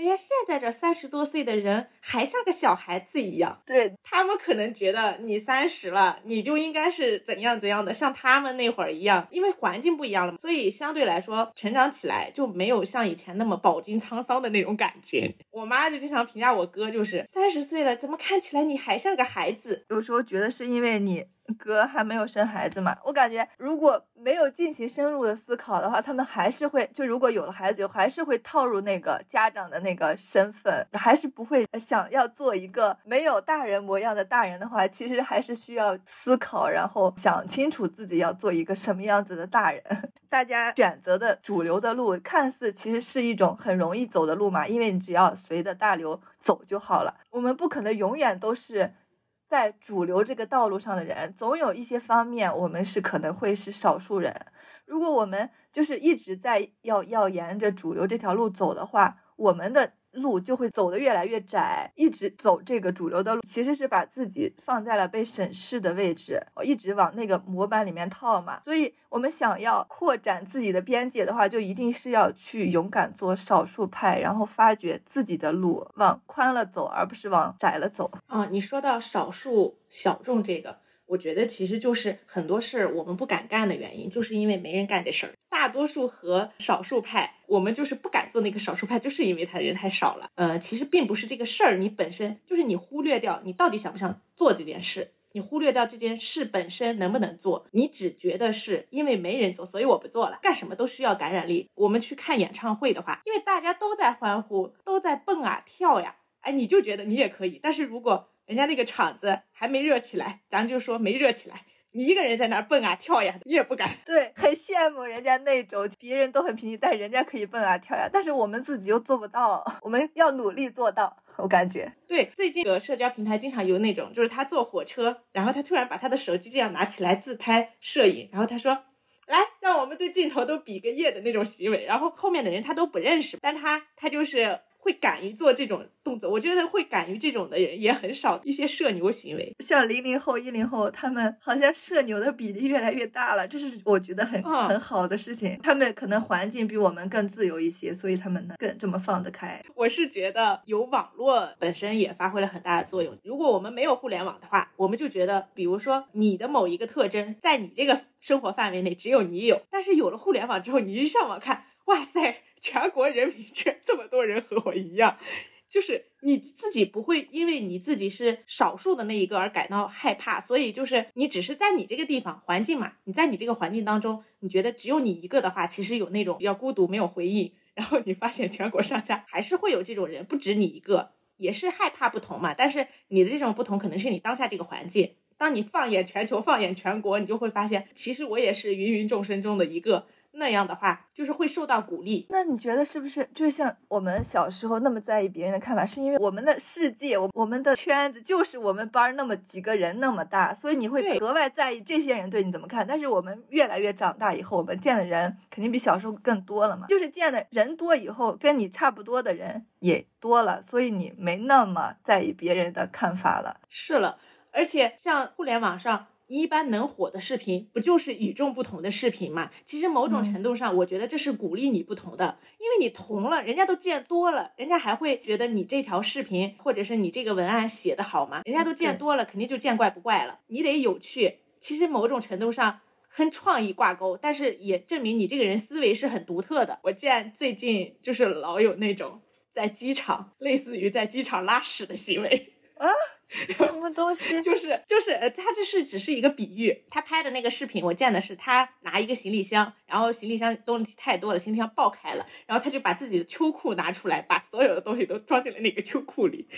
哎呀，现在这三十多岁的人还像个小孩子一样，对他们可能觉得你三十了，你就应该是怎样怎样的，像他们那会儿一样，因为环境不一样了嘛，所以相对来说成长起来就没有像以前那么饱经沧桑的那种感觉。我妈就经常评价我哥，就是三十岁了，怎么看起来你还像个孩子？有时候觉得是因为你。哥还没有生孩子嘛？我感觉如果没有进行深入的思考的话，他们还是会就如果有了孩子，还是会套入那个家长的那个身份，还是不会想要做一个没有大人模样的大人的话，其实还是需要思考，然后想清楚自己要做一个什么样子的大人。大家选择的主流的路，看似其实是一种很容易走的路嘛，因为你只要随着大流走就好了。我们不可能永远都是。在主流这个道路上的人，总有一些方面，我们是可能会是少数人。如果我们就是一直在要要沿着主流这条路走的话，我们的。路就会走得越来越窄，一直走这个主流的路，其实是把自己放在了被审视的位置，我一直往那个模板里面套嘛。所以，我们想要扩展自己的边界的话，就一定是要去勇敢做少数派，然后发掘自己的路，往宽了走，而不是往窄了走。啊，你说到少数小众这个。我觉得其实就是很多事儿我们不敢干的原因，就是因为没人干这事儿。大多数和少数派，我们就是不敢做那个少数派，就是因为他人太少了。呃，其实并不是这个事儿，你本身就是你忽略掉你到底想不想做这件事，你忽略掉这件事本身能不能做，你只觉得是因为没人做，所以我不做了。干什么都需要感染力。我们去看演唱会的话，因为大家都在欢呼，都在蹦啊跳呀，哎，你就觉得你也可以。但是如果人家那个场子还没热起来，咱就说没热起来。你一个人在那蹦啊跳呀，你也不敢。对，很羡慕人家那种，别人都很平静，但人家可以蹦啊跳呀，但是我们自己又做不到。我们要努力做到，我感觉。对，最近个社交平台经常有那种，就是他坐火车，然后他突然把他的手机这样拿起来自拍摄影，然后他说：“来，让我们对镜头都比个耶的那种行为。”然后后面的人他都不认识，但他他就是。会敢于做这种动作。我觉得会敢于这种的人也很少，一些社牛行为。像零零后、一零后，他们好像社牛的比例越来越大了，这是我觉得很、嗯很好的事情。他们可能环境比我们更自由一些，所以他们能更这么放得开。我是觉得有网络本身也发挥了很大的作用。如果我们没有互联网的话，我们就觉得，比如说你的某一个特征，在你这个生活范围内只有你有，但是有了互联网之后，你一上网看，哇塞，全国人民居然这么多人和我一样。就是你自己不会因为你自己是少数的那一个而感到害怕，所以就是你只是在你这个地方环境嘛，你在你这个环境当中，你觉得只有你一个的话，其实有那种比较孤独、没有回应，然后你发现全国上下还是会有这种人，不止你一个，也是害怕不同嘛。但是你的这种不同可能是你当下这个环境，当你放眼全球、放眼全国，你就会发现，其实我也是芸芸众生中的一个。那样的话，就是会受到鼓励。那你觉得是不是就像我们小时候那么在意别人的看法，是因为我们的世界，我我们的圈子就是我们班儿那么几个人那么大，所以你会格外在意这些人对你怎么看。但是我们越来越长大以后，我们见的人肯定比小时候更多了嘛，就是见的人多以后，跟你差不多的人也多了，所以你没那么在意别人的看法了。是了，而且像互联网上。一般能火的视频，不就是与众不同的视频嘛？其实某种程度上，我觉得这是鼓励你不同的，因为你同了，人家都见多了，人家还会觉得你这条视频或者是你这个文案写得好吗？人家都见多了，肯定就见怪不怪了。你得有趣，其实某种程度上跟创意挂钩，但是也证明你这个人思维是很独特的。我见最近就是老有那种在机场，类似于在机场拉屎的行为。啊，什么东西？就是就是，呃，他这是只是一个比喻。他拍的那个视频，我见的是他拿一个行李箱，然后行李箱东西太多了，行李箱爆开了，然后他就把自己的秋裤拿出来，把所有的东西都装进了那个秋裤里，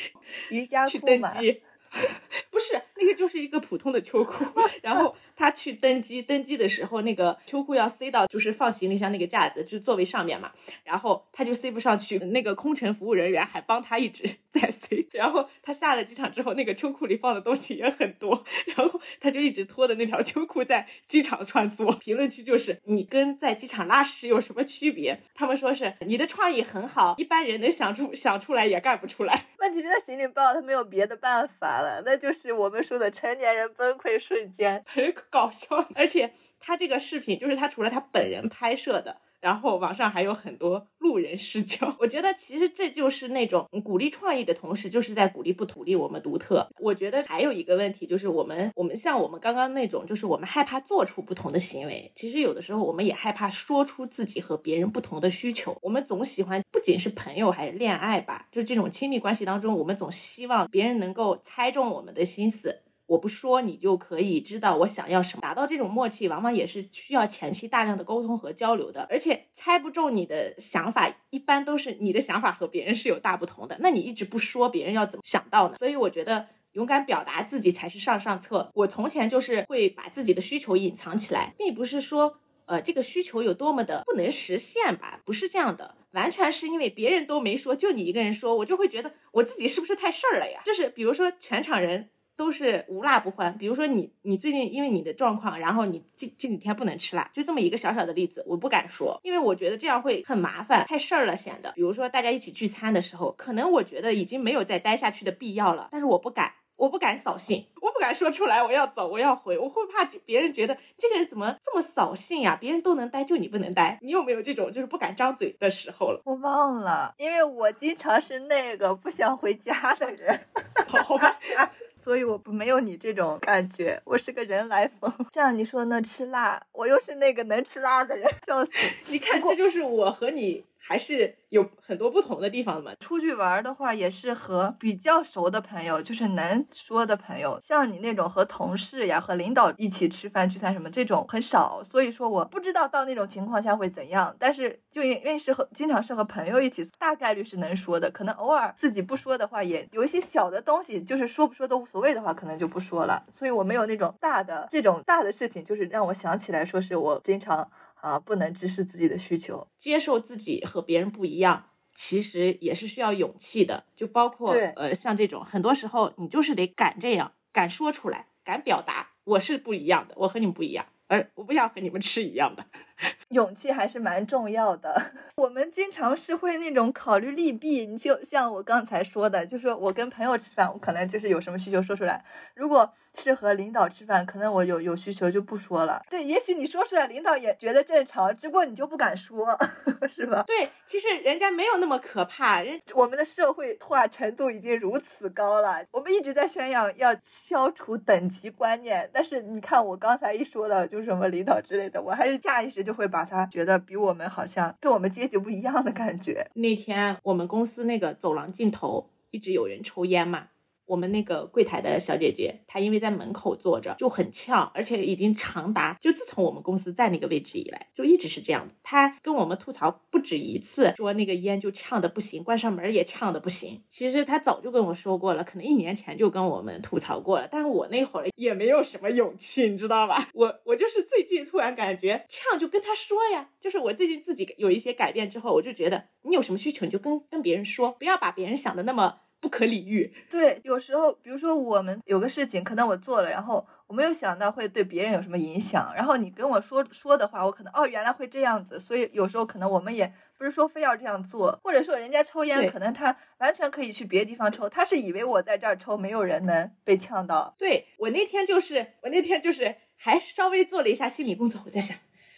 瑜伽去裤去。登机。不是，那个就是一个普通的秋裤。然后他去登机，登机的时候那个秋裤要塞到就是放行李箱那个架子，就是座位上面嘛。然后他就塞不上去，那个空乘服务人员还帮他一直 在塞。然后他下了机场之后，那个秋裤里放的东西也很多，然后他就一直拖着那条秋裤在机场穿梭。评论区就是你跟在机场拉屎有什么区别？他们说是你的创意很好，一般人能想出想出来也干不出来。问题是，他行李包，他没有别的办法那就是我们说的成年人崩溃瞬间。很搞笑，而且他这个视频就是他除了他本人拍摄的，然后网上还有很多路人视角。我觉得其实这就是那种鼓励创意的同时，就是在鼓励不鼓励我们独特。我觉得还有一个问题就是我们我们像我们刚刚那种，就是我们害怕做出不同的行为。其实有的时候我们也害怕说出自己和别人不同的需求。我们总喜欢不仅是朋友还是恋爱吧，就这种亲密关系当中，我们总希望别人能够猜中我们的心思。我不说，你就可以知道我想要什么。达到这种默契，往往也是需要前期大量的沟通和交流的。而且猜不中你的想法，一般都是你的想法和别人是有大不同的。那你一直不说，别人要怎么想到呢？所以我觉得勇敢表达自己才是上上策。我从前就是会把自己的需求隐藏起来，并不是说呃这个需求有多么的不能实现吧，不是这样的。完全是因为别人都没说，就你一个人说，我就会觉得我自己是不是太事儿了呀？就是比如说全场人。都是无辣不欢。比如说你，你最近因为你的状况，然后你这这几天不能吃辣，就这么一个小小的例子，我不敢说，因为我觉得这样会很麻烦，太事儿了显得。比如说大家一起聚餐的时候，可能我觉得已经没有再待下去的必要了，但是我不敢。我不敢扫兴，我不敢说出来，我要走，我要回，我会怕别人觉得这个人怎么这么扫兴呀？别人都能待，就你不能待。你有没有这种就是不敢张嘴的时候了？我忘了，因为我经常是那个不想回家的人。好吧。所以我不没有你这种感觉，我是个人来疯。像你说那吃辣，我又是那个能吃辣的人，笑死！你看，这就是我和你还是有很多不同的地方嘛。出去玩的话，也是和比较熟的朋友，就是能说的朋友。像你那种和同事呀、和领导一起吃饭聚餐什么这种很少，所以说我不知道到那种情况下会怎样。但是就因为是和经常是和朋友一起，大概率是能说的。可能偶尔自己不说的话，也有一些小的东西，就是说不说都无所谓的话，可能就不说了。所以我没有那种大的这种大的事情，就是让我想起来说是我经常啊不能直视自己的需求。接受自己和别人不一样，其实也是需要勇气的。就包括呃，像这种，很多时候你就是得敢这样，敢说出来，敢表达，我是不一样的，我和你们不一样，而我不想和你们吃一样的。勇气还是蛮重要的。我们经常是会那种考虑利弊，你就像我刚才说的，就是我跟朋友吃饭，我可能就是有什么需求说出来。如果是和领导吃饭，可能我有有需求就不说了。对，也许你说出来，领导也觉得正常，只不过你就不敢说，是吧？对，其实人家没有那么可怕。人我们的社会化程度已经如此高了，我们一直在宣扬要消除等级观念，但是你看我刚才一说的，就是什么领导之类的，我还是下意识就会把他觉得比我们好像跟我们阶级不一样的感觉。那天我们公司那个走廊尽头一直有人抽烟嘛。我们那个柜台的小姐姐，她因为在门口坐着就很呛，而且已经长达就自从我们公司在那个位置以来，就一直是这样的。她跟我们吐槽不止一次，说那个烟就呛的不行，关上门也呛的不行。其实她早就跟我说过了，可能一年前就跟我们吐槽过了，但我那会儿也没有什么勇气，你知道吧？我我就是最近突然感觉呛，就跟她说呀，就是我最近自己有一些改变之后，我就觉得你有什么需求你就跟跟别人说，不要把别人想的那么。不可理喻。对，有时候，比如说我们有个事情，可能我做了，然后我没有想到会对别人有什么影响，然后你跟我说说的话，我可能哦，原来会这样子，所以有时候可能我们也不是说非要这样做，或者说人家抽烟，可能他完全可以去别的地方抽，他是以为我在这儿抽，没有人能被呛到。对我那天就是，我那天就是还稍微做了一下心理工作，我在想，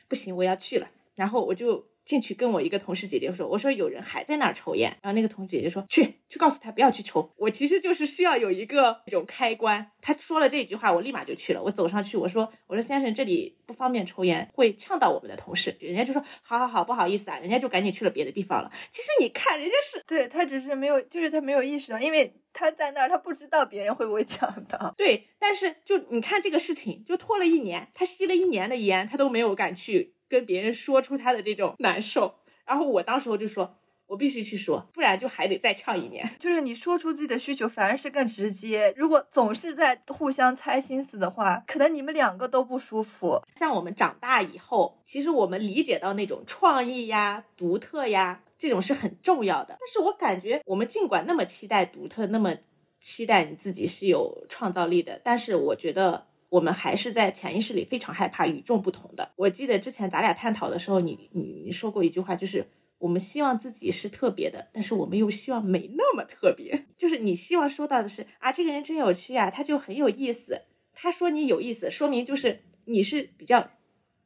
不行，我要去了，然后我就。进去跟我一个同事姐姐说，我说有人还在那儿抽烟，然后那个同事姐姐说去去告诉他不要去抽。我其实就是需要有一个那种开关。他说了这句话，我立马就去了。我走上去，我说我说先生这里不方便抽烟，会呛到我们的同事。人家就说好好好，不好意思啊，人家就赶紧去了别的地方了。其实你看人家是对他只是没有，就是他没有意识到，因为他在那儿，他不知道别人会不会呛到。对，但是就你看这个事情就拖了一年，他吸了一年的烟，他都没有敢去。跟别人说出他的这种难受，然后我当时我就说，我必须去说，不然就还得再呛一年。就是你说出自己的需求，反而是更直接。如果总是在互相猜心思的话，可能你们两个都不舒服。像我们长大以后，其实我们理解到那种创意呀、独特呀，这种是很重要的。但是我感觉，我们尽管那么期待独特，那么期待你自己是有创造力的，但是我觉得。我们还是在潜意识里非常害怕与众不同的。我记得之前咱俩探讨的时候，你你你说过一句话，就是我们希望自己是特别的，但是我们又希望没那么特别。就是你希望说到的是啊，这个人真有趣啊，他就很有意思。他说你有意思，说明就是你是比较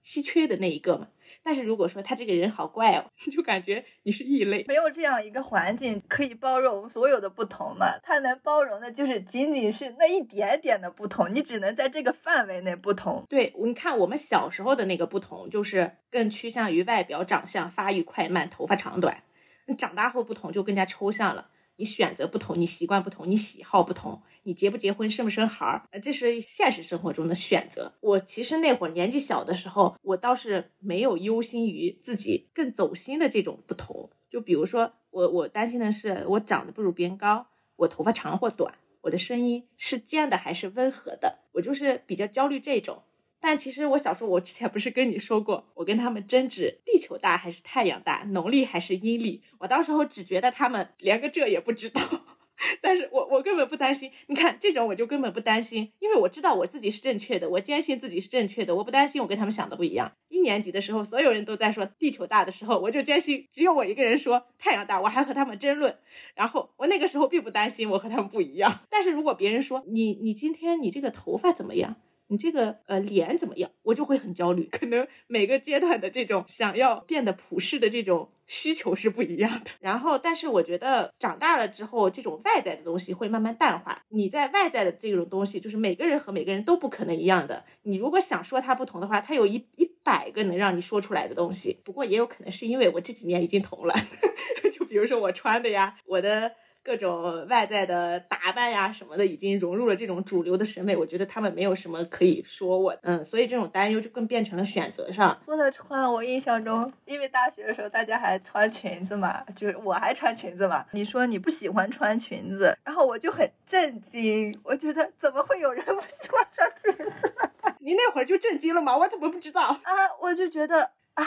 稀缺的那一个嘛。但是如果说他这个人好怪哦，就感觉你是异类，没有这样一个环境可以包容所有的不同嘛？他能包容的就是仅仅是那一点点的不同，你只能在这个范围内不同。对，你看我们小时候的那个不同，就是更趋向于外表、长相、发育快慢、头发长短。你长大后不同就更加抽象了。你选择不同，你习惯不同，你喜好不同，你结不结婚，生不生孩儿，呃，这是现实生活中的选择。我其实那会儿年纪小的时候，我倒是没有忧心于自己更走心的这种不同。就比如说，我我担心的是，我长得不如别人高，我头发长或短，我的声音是尖的还是温和的，我就是比较焦虑这种。但其实我小时候，我之前不是跟你说过，我跟他们争执地球大还是太阳大，农历还是阴历。我到时候只觉得他们连个这也不知道，但是我我根本不担心。你看这种我就根本不担心，因为我知道我自己是正确的，我坚信自己是正确的，我不担心我跟他们想的不一样。一年级的时候，所有人都在说地球大的时候，我就坚信只有我一个人说太阳大，我还和他们争论。然后我那个时候并不担心我和他们不一样，但是如果别人说你你今天你这个头发怎么样？你这个呃脸怎么样？我就会很焦虑。可能每个阶段的这种想要变得普世的这种需求是不一样的。然后，但是我觉得长大了之后，这种外在的东西会慢慢淡化。你在外在的这种东西，就是每个人和每个人都不可能一样的。你如果想说它不同的话，它有一一百个能让你说出来的东西。不过也有可能是因为我这几年已经同了，就比如说我穿的呀，我的。各种外在的打扮呀什么的，已经融入了这种主流的审美。我觉得他们没有什么可以说我，嗯，所以这种担忧就更变成了选择上。说的穿，我印象中，因为大学的时候大家还穿裙子嘛，就是我还穿裙子嘛。你说你不喜欢穿裙子，然后我就很震惊，我觉得怎么会有人不喜欢穿裙子？你那会儿就震惊了吗？我怎么不知道啊？我就觉得啊，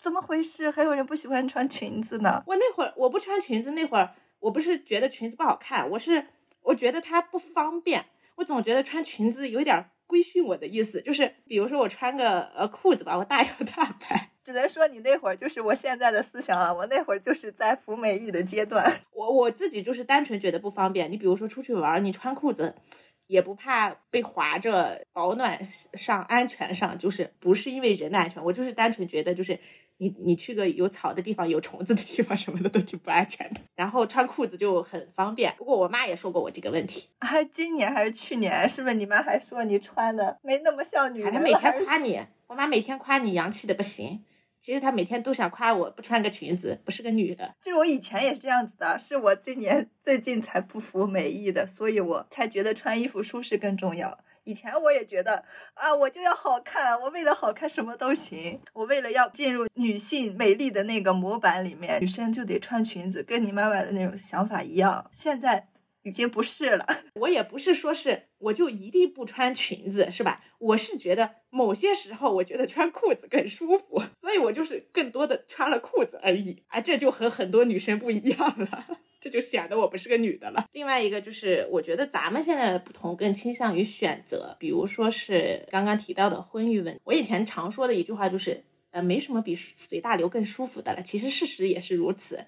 怎么回事？还有人不喜欢穿裙子呢？我那会儿我不穿裙子那会儿。我不是觉得裙子不好看，我是我觉得它不方便。我总觉得穿裙子有点规训我的意思，就是比如说我穿个呃裤子吧，我大摇大摆，只能说你那会儿就是我现在的思想了。我那会儿就是在服美役的阶段。我我自己就是单纯觉得不方便。你比如说出去玩，你穿裤子。也不怕被划着，保暖上、安全上，就是不是因为人的安全，我就是单纯觉得，就是你你去个有草的地方、有虫子的地方什么的都挺不安全的。然后穿裤子就很方便。不过我妈也说过我这个问题，啊今年还是去年，是不是你妈还说你穿的没那么像女人？她每天夸你，我妈每天夸你洋气的不行。其实她每天都想夸我不穿个裙子，不是个女的。就是我以前也是这样子的，是我今年最近才不服美意的，所以我才觉得穿衣服舒适更重要。以前我也觉得啊，我就要好看，我为了好看什么都行。我为了要进入女性美丽的那个模板里面，女生就得穿裙子，跟你妈妈的那种想法一样。现在。已经不是了，我也不是说是我就一定不穿裙子，是吧？我是觉得某些时候我觉得穿裤子更舒服，所以我就是更多的穿了裤子而已啊，这就和很多女生不一样了，这就显得我不是个女的了。另外一个就是，我觉得咱们现在的不同更倾向于选择，比如说是刚刚提到的婚育问题，我以前常说的一句话就是，呃，没什么比随大流更舒服的了。其实事实也是如此。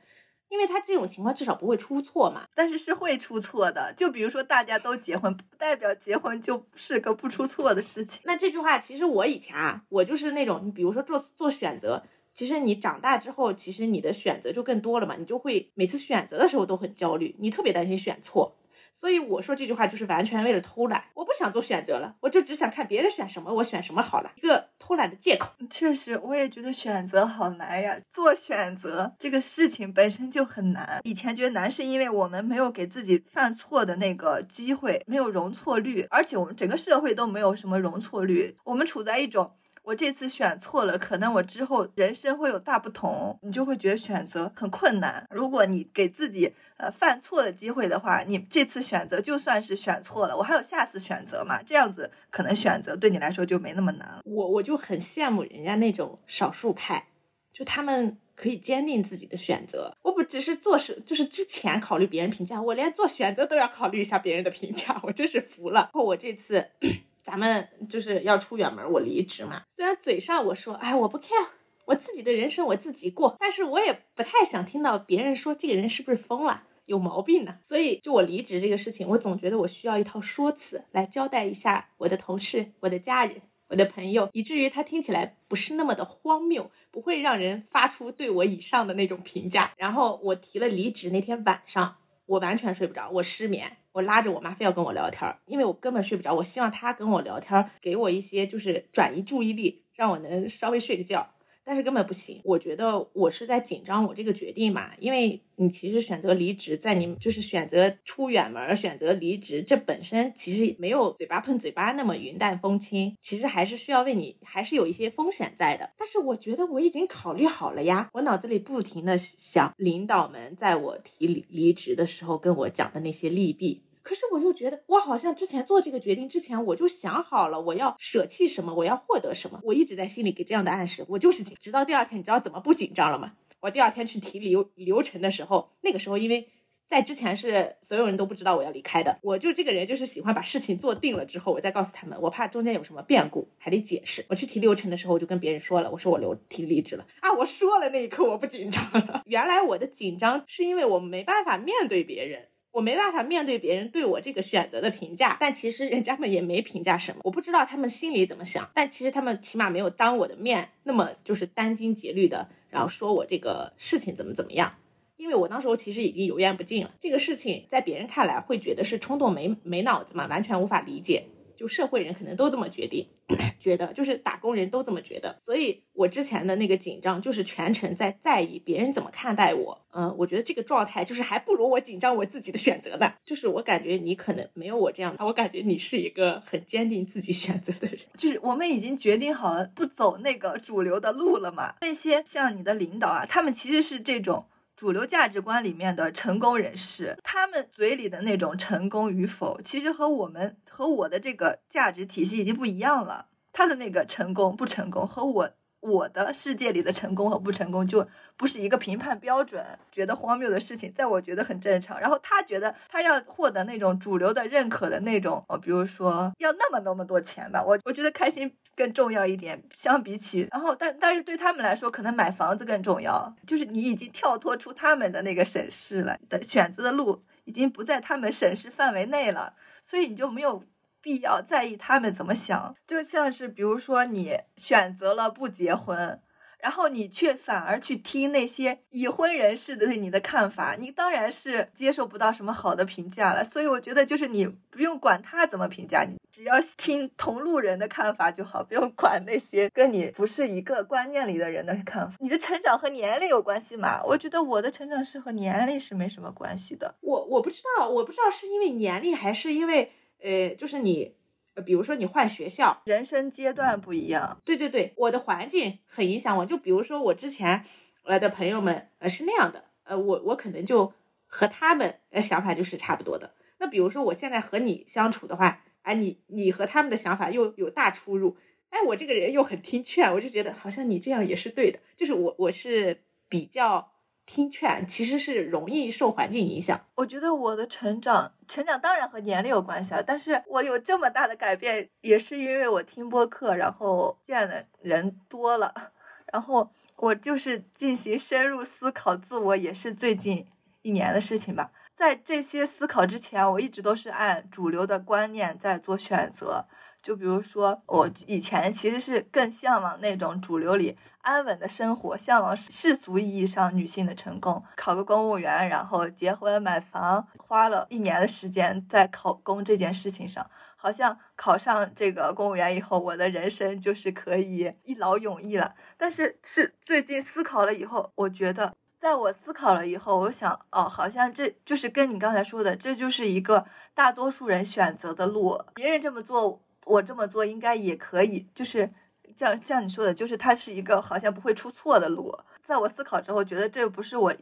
因为他这种情况至少不会出错嘛，但是是会出错的。就比如说大家都结婚，不代表结婚就是个不出错的事情。那这句话其实我以前啊，我就是那种，你比如说做做选择，其实你长大之后，其实你的选择就更多了嘛，你就会每次选择的时候都很焦虑，你特别担心选错。所以我说这句话就是完全为了偷懒，我不想做选择了，我就只想看别人选什么，我选什么好了，一个偷懒的借口。确实，我也觉得选择好难呀，做选择这个事情本身就很难。以前觉得难是因为我们没有给自己犯错的那个机会，没有容错率，而且我们整个社会都没有什么容错率，我们处在一种。我这次选错了，可能我之后人生会有大不同，你就会觉得选择很困难。如果你给自己呃犯错的机会的话，你这次选择就算是选错了，我还有下次选择嘛？这样子可能选择对你来说就没那么难。我我就很羡慕人家那种少数派，就他们可以坚定自己的选择。我不只是做事，就是之前考虑别人评价，我连做选择都要考虑一下别人的评价，我真是服了。我这次。咱们就是要出远门，我离职嘛。虽然嘴上我说，哎，我不 care，我自己的人生我自己过，但是我也不太想听到别人说这个人是不是疯了，有毛病呢。所以，就我离职这个事情，我总觉得我需要一套说辞来交代一下我的同事、我的家人、我的朋友，以至于他听起来不是那么的荒谬，不会让人发出对我以上的那种评价。然后我提了离职那天晚上。我完全睡不着，我失眠，我拉着我妈非要跟我聊天，因为我根本睡不着。我希望她跟我聊天，给我一些就是转移注意力，让我能稍微睡个觉。但是根本不行，我觉得我是在紧张我这个决定嘛，因为你其实选择离职，在你就是选择出远门，选择离职，这本身其实没有嘴巴碰嘴巴那么云淡风轻，其实还是需要为你，还是有一些风险在的。但是我觉得我已经考虑好了呀，我脑子里不停的想领导们在我提离离职的时候跟我讲的那些利弊。可是我又觉得，我好像之前做这个决定之前，我就想好了我要舍弃什么，我要获得什么。我一直在心里给这样的暗示，我就是紧。直到第二天，你知道怎么不紧张了吗？我第二天去提流流程的时候，那个时候因为在之前是所有人都不知道我要离开的，我就这个人就是喜欢把事情做定了之后，我再告诉他们，我怕中间有什么变故还得解释。我去提流程的时候，我就跟别人说了，我说我留提离职了啊。我说了那一刻我不紧张了，原来我的紧张是因为我没办法面对别人。我没办法面对别人对我这个选择的评价，但其实人家们也没评价什么，我不知道他们心里怎么想，但其实他们起码没有当我的面那么就是殚精竭虑的，然后说我这个事情怎么怎么样，因为我当时候其实已经油盐不进了，这个事情在别人看来会觉得是冲动没没脑子嘛，完全无法理解。就社会人可能都这么决定，觉得就是打工人都这么觉得，所以我之前的那个紧张就是全程在在意别人怎么看待我。嗯，我觉得这个状态就是还不如我紧张我自己的选择呢。就是我感觉你可能没有我这样，我感觉你是一个很坚定自己选择的人。就是我们已经决定好了不走那个主流的路了嘛。那些像你的领导啊，他们其实是这种。主流价值观里面的成功人士，他们嘴里的那种成功与否，其实和我们和我的这个价值体系已经不一样了。他的那个成功不成功，和我我的世界里的成功和不成功就不是一个评判标准，觉得荒谬的事情，在我觉得很正常。然后他觉得他要获得那种主流的认可的那种，哦，比如说要那么那么多钱吧，我我觉得开心更重要一点，相比起，然后但但是对他们来说，可能买房子更重要，就是你已经跳脱出他们的那个审视了，的选择的路已经不在他们审视范围内了，所以你就没有。必要在意他们怎么想，就像是比如说你选择了不结婚，然后你却反而去听那些已婚人士对你的看法，你当然是接受不到什么好的评价了。所以我觉得就是你不用管他怎么评价你，只要听同路人的看法就好，不用管那些跟你不是一个观念里的人的看法。你的成长和年龄有关系吗？我觉得我的成长是和年龄是没什么关系的。我我不知道，我不知道是因为年龄还是因为。呃，就是你，呃，比如说你换学校，人生阶段不一样。对对对，我的环境很影响我。就比如说我之前来的朋友们，呃，是那样的，呃，我我可能就和他们呃想法就是差不多的。那比如说我现在和你相处的话，哎，你你和他们的想法又有大出入，哎，我这个人又很听劝，我就觉得好像你这样也是对的。就是我我是比较。听劝其实是容易受环境影响。我觉得我的成长，成长当然和年龄有关系啊，但是我有这么大的改变，也是因为我听播客，然后见的人多了，然后我就是进行深入思考自我，也是最近一年的事情吧。在这些思考之前，我一直都是按主流的观念在做选择。就比如说，我以前其实是更向往那种主流里安稳的生活，向往世俗意义上女性的成功，考个公务员，然后结婚买房，花了一年的时间在考公这件事情上，好像考上这个公务员以后，我的人生就是可以一劳永逸了。但是是最近思考了以后，我觉得，在我思考了以后，我想，哦，好像这就是跟你刚才说的，这就是一个大多数人选择的路，别人这么做。我这么做应该也可以，就是像像你说的，就是它是一个好像不会出错的路。在我思考之后，觉得这不是我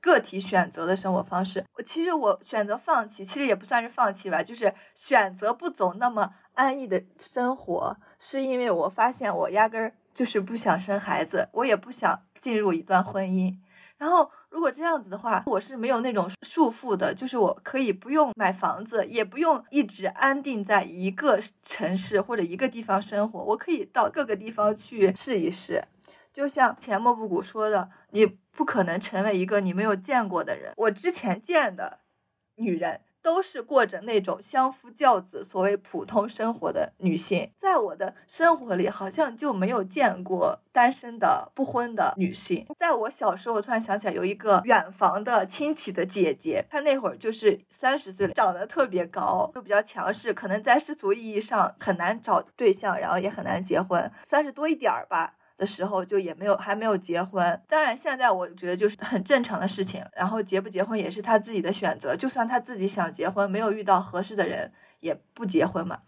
个体选择的生活方式。我其实我选择放弃，其实也不算是放弃吧，就是选择不走那么安逸的生活，是因为我发现我压根儿就是不想生孩子，我也不想进入一段婚姻，然后。如果这样子的话，我是没有那种束缚的，就是我可以不用买房子，也不用一直安定在一个城市或者一个地方生活，我可以到各个地方去试一试。就像前莫布谷说的，你不可能成为一个你没有见过的人。我之前见的女人。都是过着那种相夫教子、所谓普通生活的女性，在我的生活里好像就没有见过单身的不婚的女性。在我小时候，突然想起来有一个远房的亲戚的姐姐，她那会儿就是三十岁了，长得特别高，又比较强势，可能在世俗意义上很难找对象，然后也很难结婚，三十多一点儿吧。的时候就也没有还没有结婚，当然现在我觉得就是很正常的事情。然后结不结婚也是他自己的选择，就算他自己想结婚，没有遇到合适的人也不结婚嘛。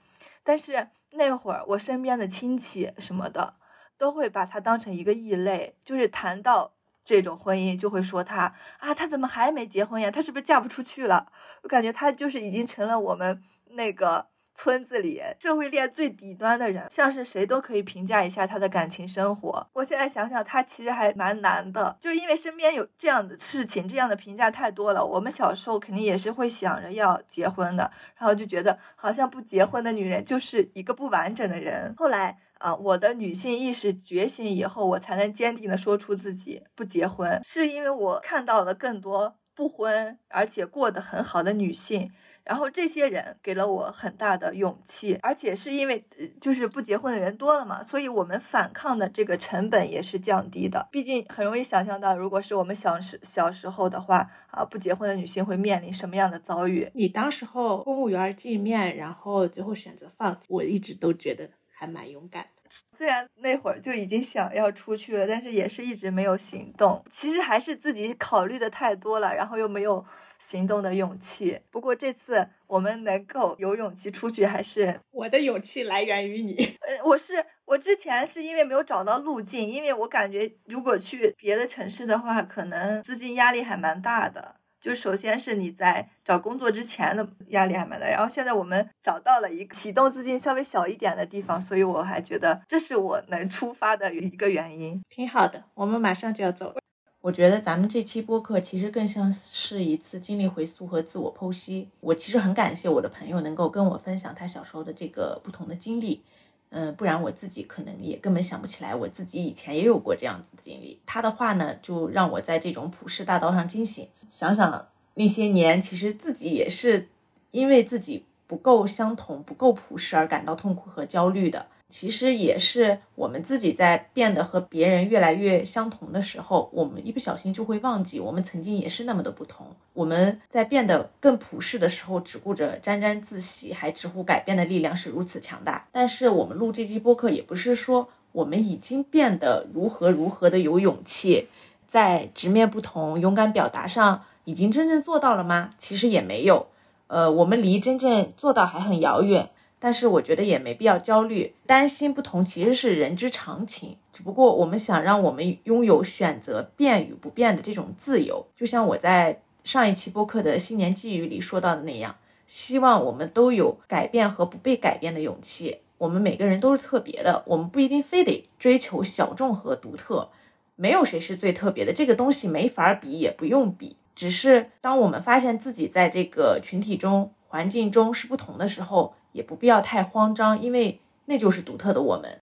但是那会儿我身边的亲戚什么的都会把他当成一个异类，就是谈到这种婚姻就会说他啊，他怎么还没结婚呀？他是不是嫁不出去了？我感觉他就是已经成了我们那个。村子里社会链最底端的人，像是谁都可以评价一下他的感情生活。我现在想想，他其实还蛮难的，就是因为身边有这样的事情，这样的评价太多了。我们小时候肯定也是会想着要结婚的，然后就觉得好像不结婚的女人就是一个不完整的人。后来啊，我的女性意识觉醒以后，我才能坚定的说出自己不结婚，是因为我看到了更多不婚而且过得很好的女性。然后这些人给了我很大的勇气，而且是因为就是不结婚的人多了嘛，所以我们反抗的这个成本也是降低的。毕竟很容易想象到，如果是我们小时小时候的话，啊，不结婚的女性会面临什么样的遭遇？你当时候公务员进面，然后最后选择放弃，我一直都觉得还蛮勇敢的。虽然那会儿就已经想要出去了，但是也是一直没有行动。其实还是自己考虑的太多了，然后又没有行动的勇气。不过这次我们能够有勇气出去，还是 我的勇气来源于你。呃，我是我之前是因为没有找到路径，因为我感觉如果去别的城市的话，可能资金压力还蛮大的。就首先是你在找工作之前的压力还蛮大，然后现在我们找到了一个启动资金稍微小一点的地方，所以我还觉得这是我能出发的一个原因。挺好的，我们马上就要走了。我觉得咱们这期播客其实更像是一次经历回溯和自我剖析。我其实很感谢我的朋友能够跟我分享他小时候的这个不同的经历。嗯，不然我自己可能也根本想不起来，我自己以前也有过这样子的经历。他的话呢，就让我在这种普世大道上惊醒，想想那些年，其实自己也是因为自己不够相同、不够普世而感到痛苦和焦虑的。其实也是我们自己在变得和别人越来越相同的时候，我们一不小心就会忘记我们曾经也是那么的不同。我们在变得更普世的时候，只顾着沾沾自喜，还直呼改变的力量是如此强大。但是我们录这期播客，也不是说我们已经变得如何如何的有勇气，在直面不同、勇敢表达上已经真正做到了吗？其实也没有。呃，我们离真正做到还很遥远。但是我觉得也没必要焦虑，担心不同其实是人之常情。只不过我们想让我们拥有选择变与不变的这种自由，就像我在上一期播客的新年寄语里说到的那样，希望我们都有改变和不被改变的勇气。我们每个人都是特别的，我们不一定非得追求小众和独特，没有谁是最特别的，这个东西没法比，也不用比。只是当我们发现自己在这个群体中、环境中是不同的时候。也不必要太慌张，因为那就是独特的我们。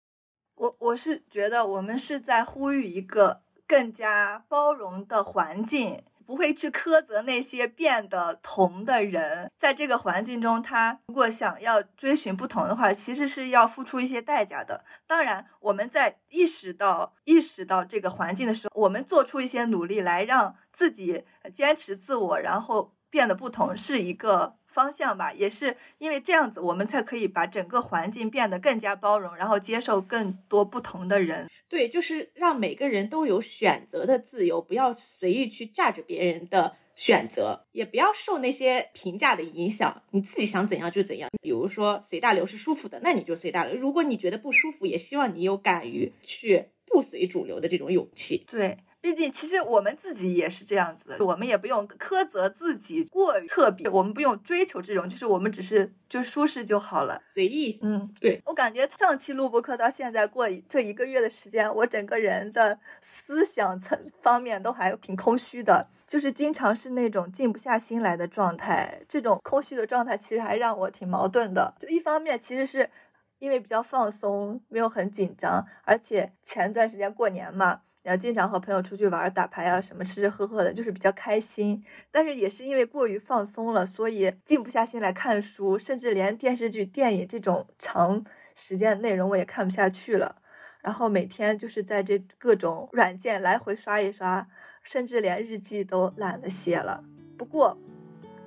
我我是觉得我们是在呼吁一个更加包容的环境，不会去苛责那些变得同的人。在这个环境中，他如果想要追寻不同的话，其实是要付出一些代价的。当然，我们在意识到意识到这个环境的时候，我们做出一些努力来让自己坚持自我，然后变得不同，是一个。方向吧，也是因为这样子，我们才可以把整个环境变得更加包容，然后接受更多不同的人。对，就是让每个人都有选择的自由，不要随意去榨着别人的选择，也不要受那些评价的影响。你自己想怎样就怎样。比如说随大流是舒服的，那你就随大流。如果你觉得不舒服，也希望你有敢于去不随主流的这种勇气。对。毕竟，其实我们自己也是这样子的，我们也不用苛责自己过于特别，我们不用追求这种，就是我们只是就舒适就好了，随意。嗯，对。我感觉上期录播课到现在过这一个月的时间，我整个人的思想层方面都还挺空虚的，就是经常是那种静不下心来的状态。这种空虚的状态其实还让我挺矛盾的，就一方面其实是因为比较放松，没有很紧张，而且前段时间过年嘛。然后经常和朋友出去玩、打牌啊，什么吃吃喝喝的，就是比较开心。但是也是因为过于放松了，所以静不下心来看书，甚至连电视剧、电影这种长时间的内容我也看不下去了。然后每天就是在这各种软件来回刷一刷，甚至连日记都懒得写了。不过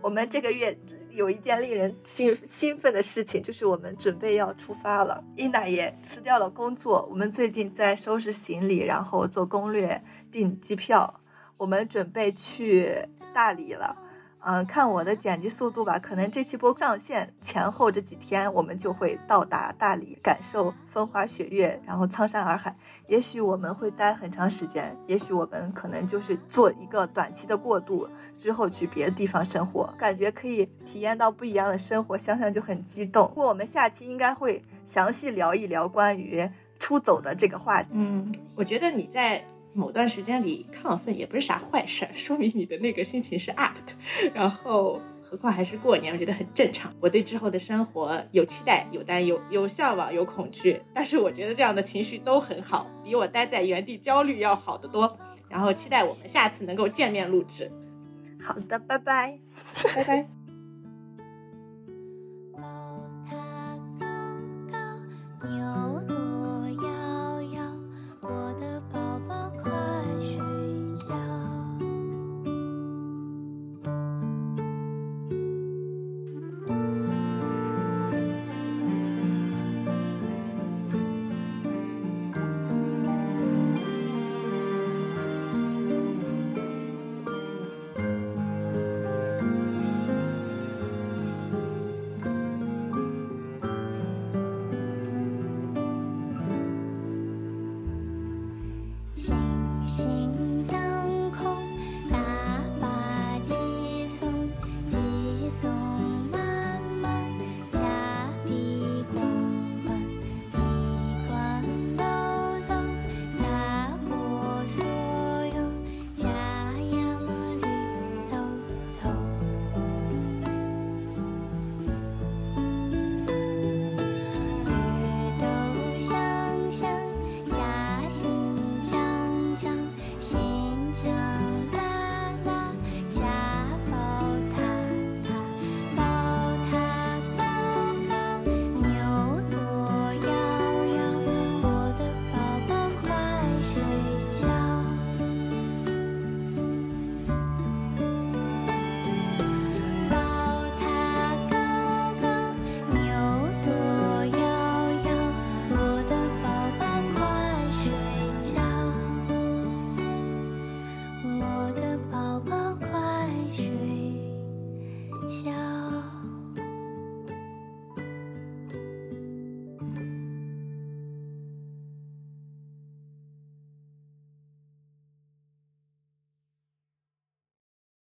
我们这个月。有一件令人兴兴奋的事情，就是我们准备要出发了。伊娜也辞掉了工作，我们最近在收拾行李，然后做攻略、订机票，我们准备去大理了。嗯，看我的剪辑速度吧，可能这期播上线前后这几天，我们就会到达大理，感受风花雪月，然后苍山洱海。也许我们会待很长时间，也许我们可能就是做一个短期的过渡，之后去别的地方生活，感觉可以体验到不一样的生活，想想就很激动。不过我们下期应该会详细聊一聊关于出走的这个话题。嗯，我觉得你在。某段时间里亢奋也不是啥坏事，说明你的那个心情是 up 的。然后，何况还是过年，我觉得很正常。我对之后的生活有期待、有担忧、有向往、有恐惧，但是我觉得这样的情绪都很好，比我待在原地焦虑要好得多。然后期待我们下次能够见面录制。好的，拜拜，拜拜。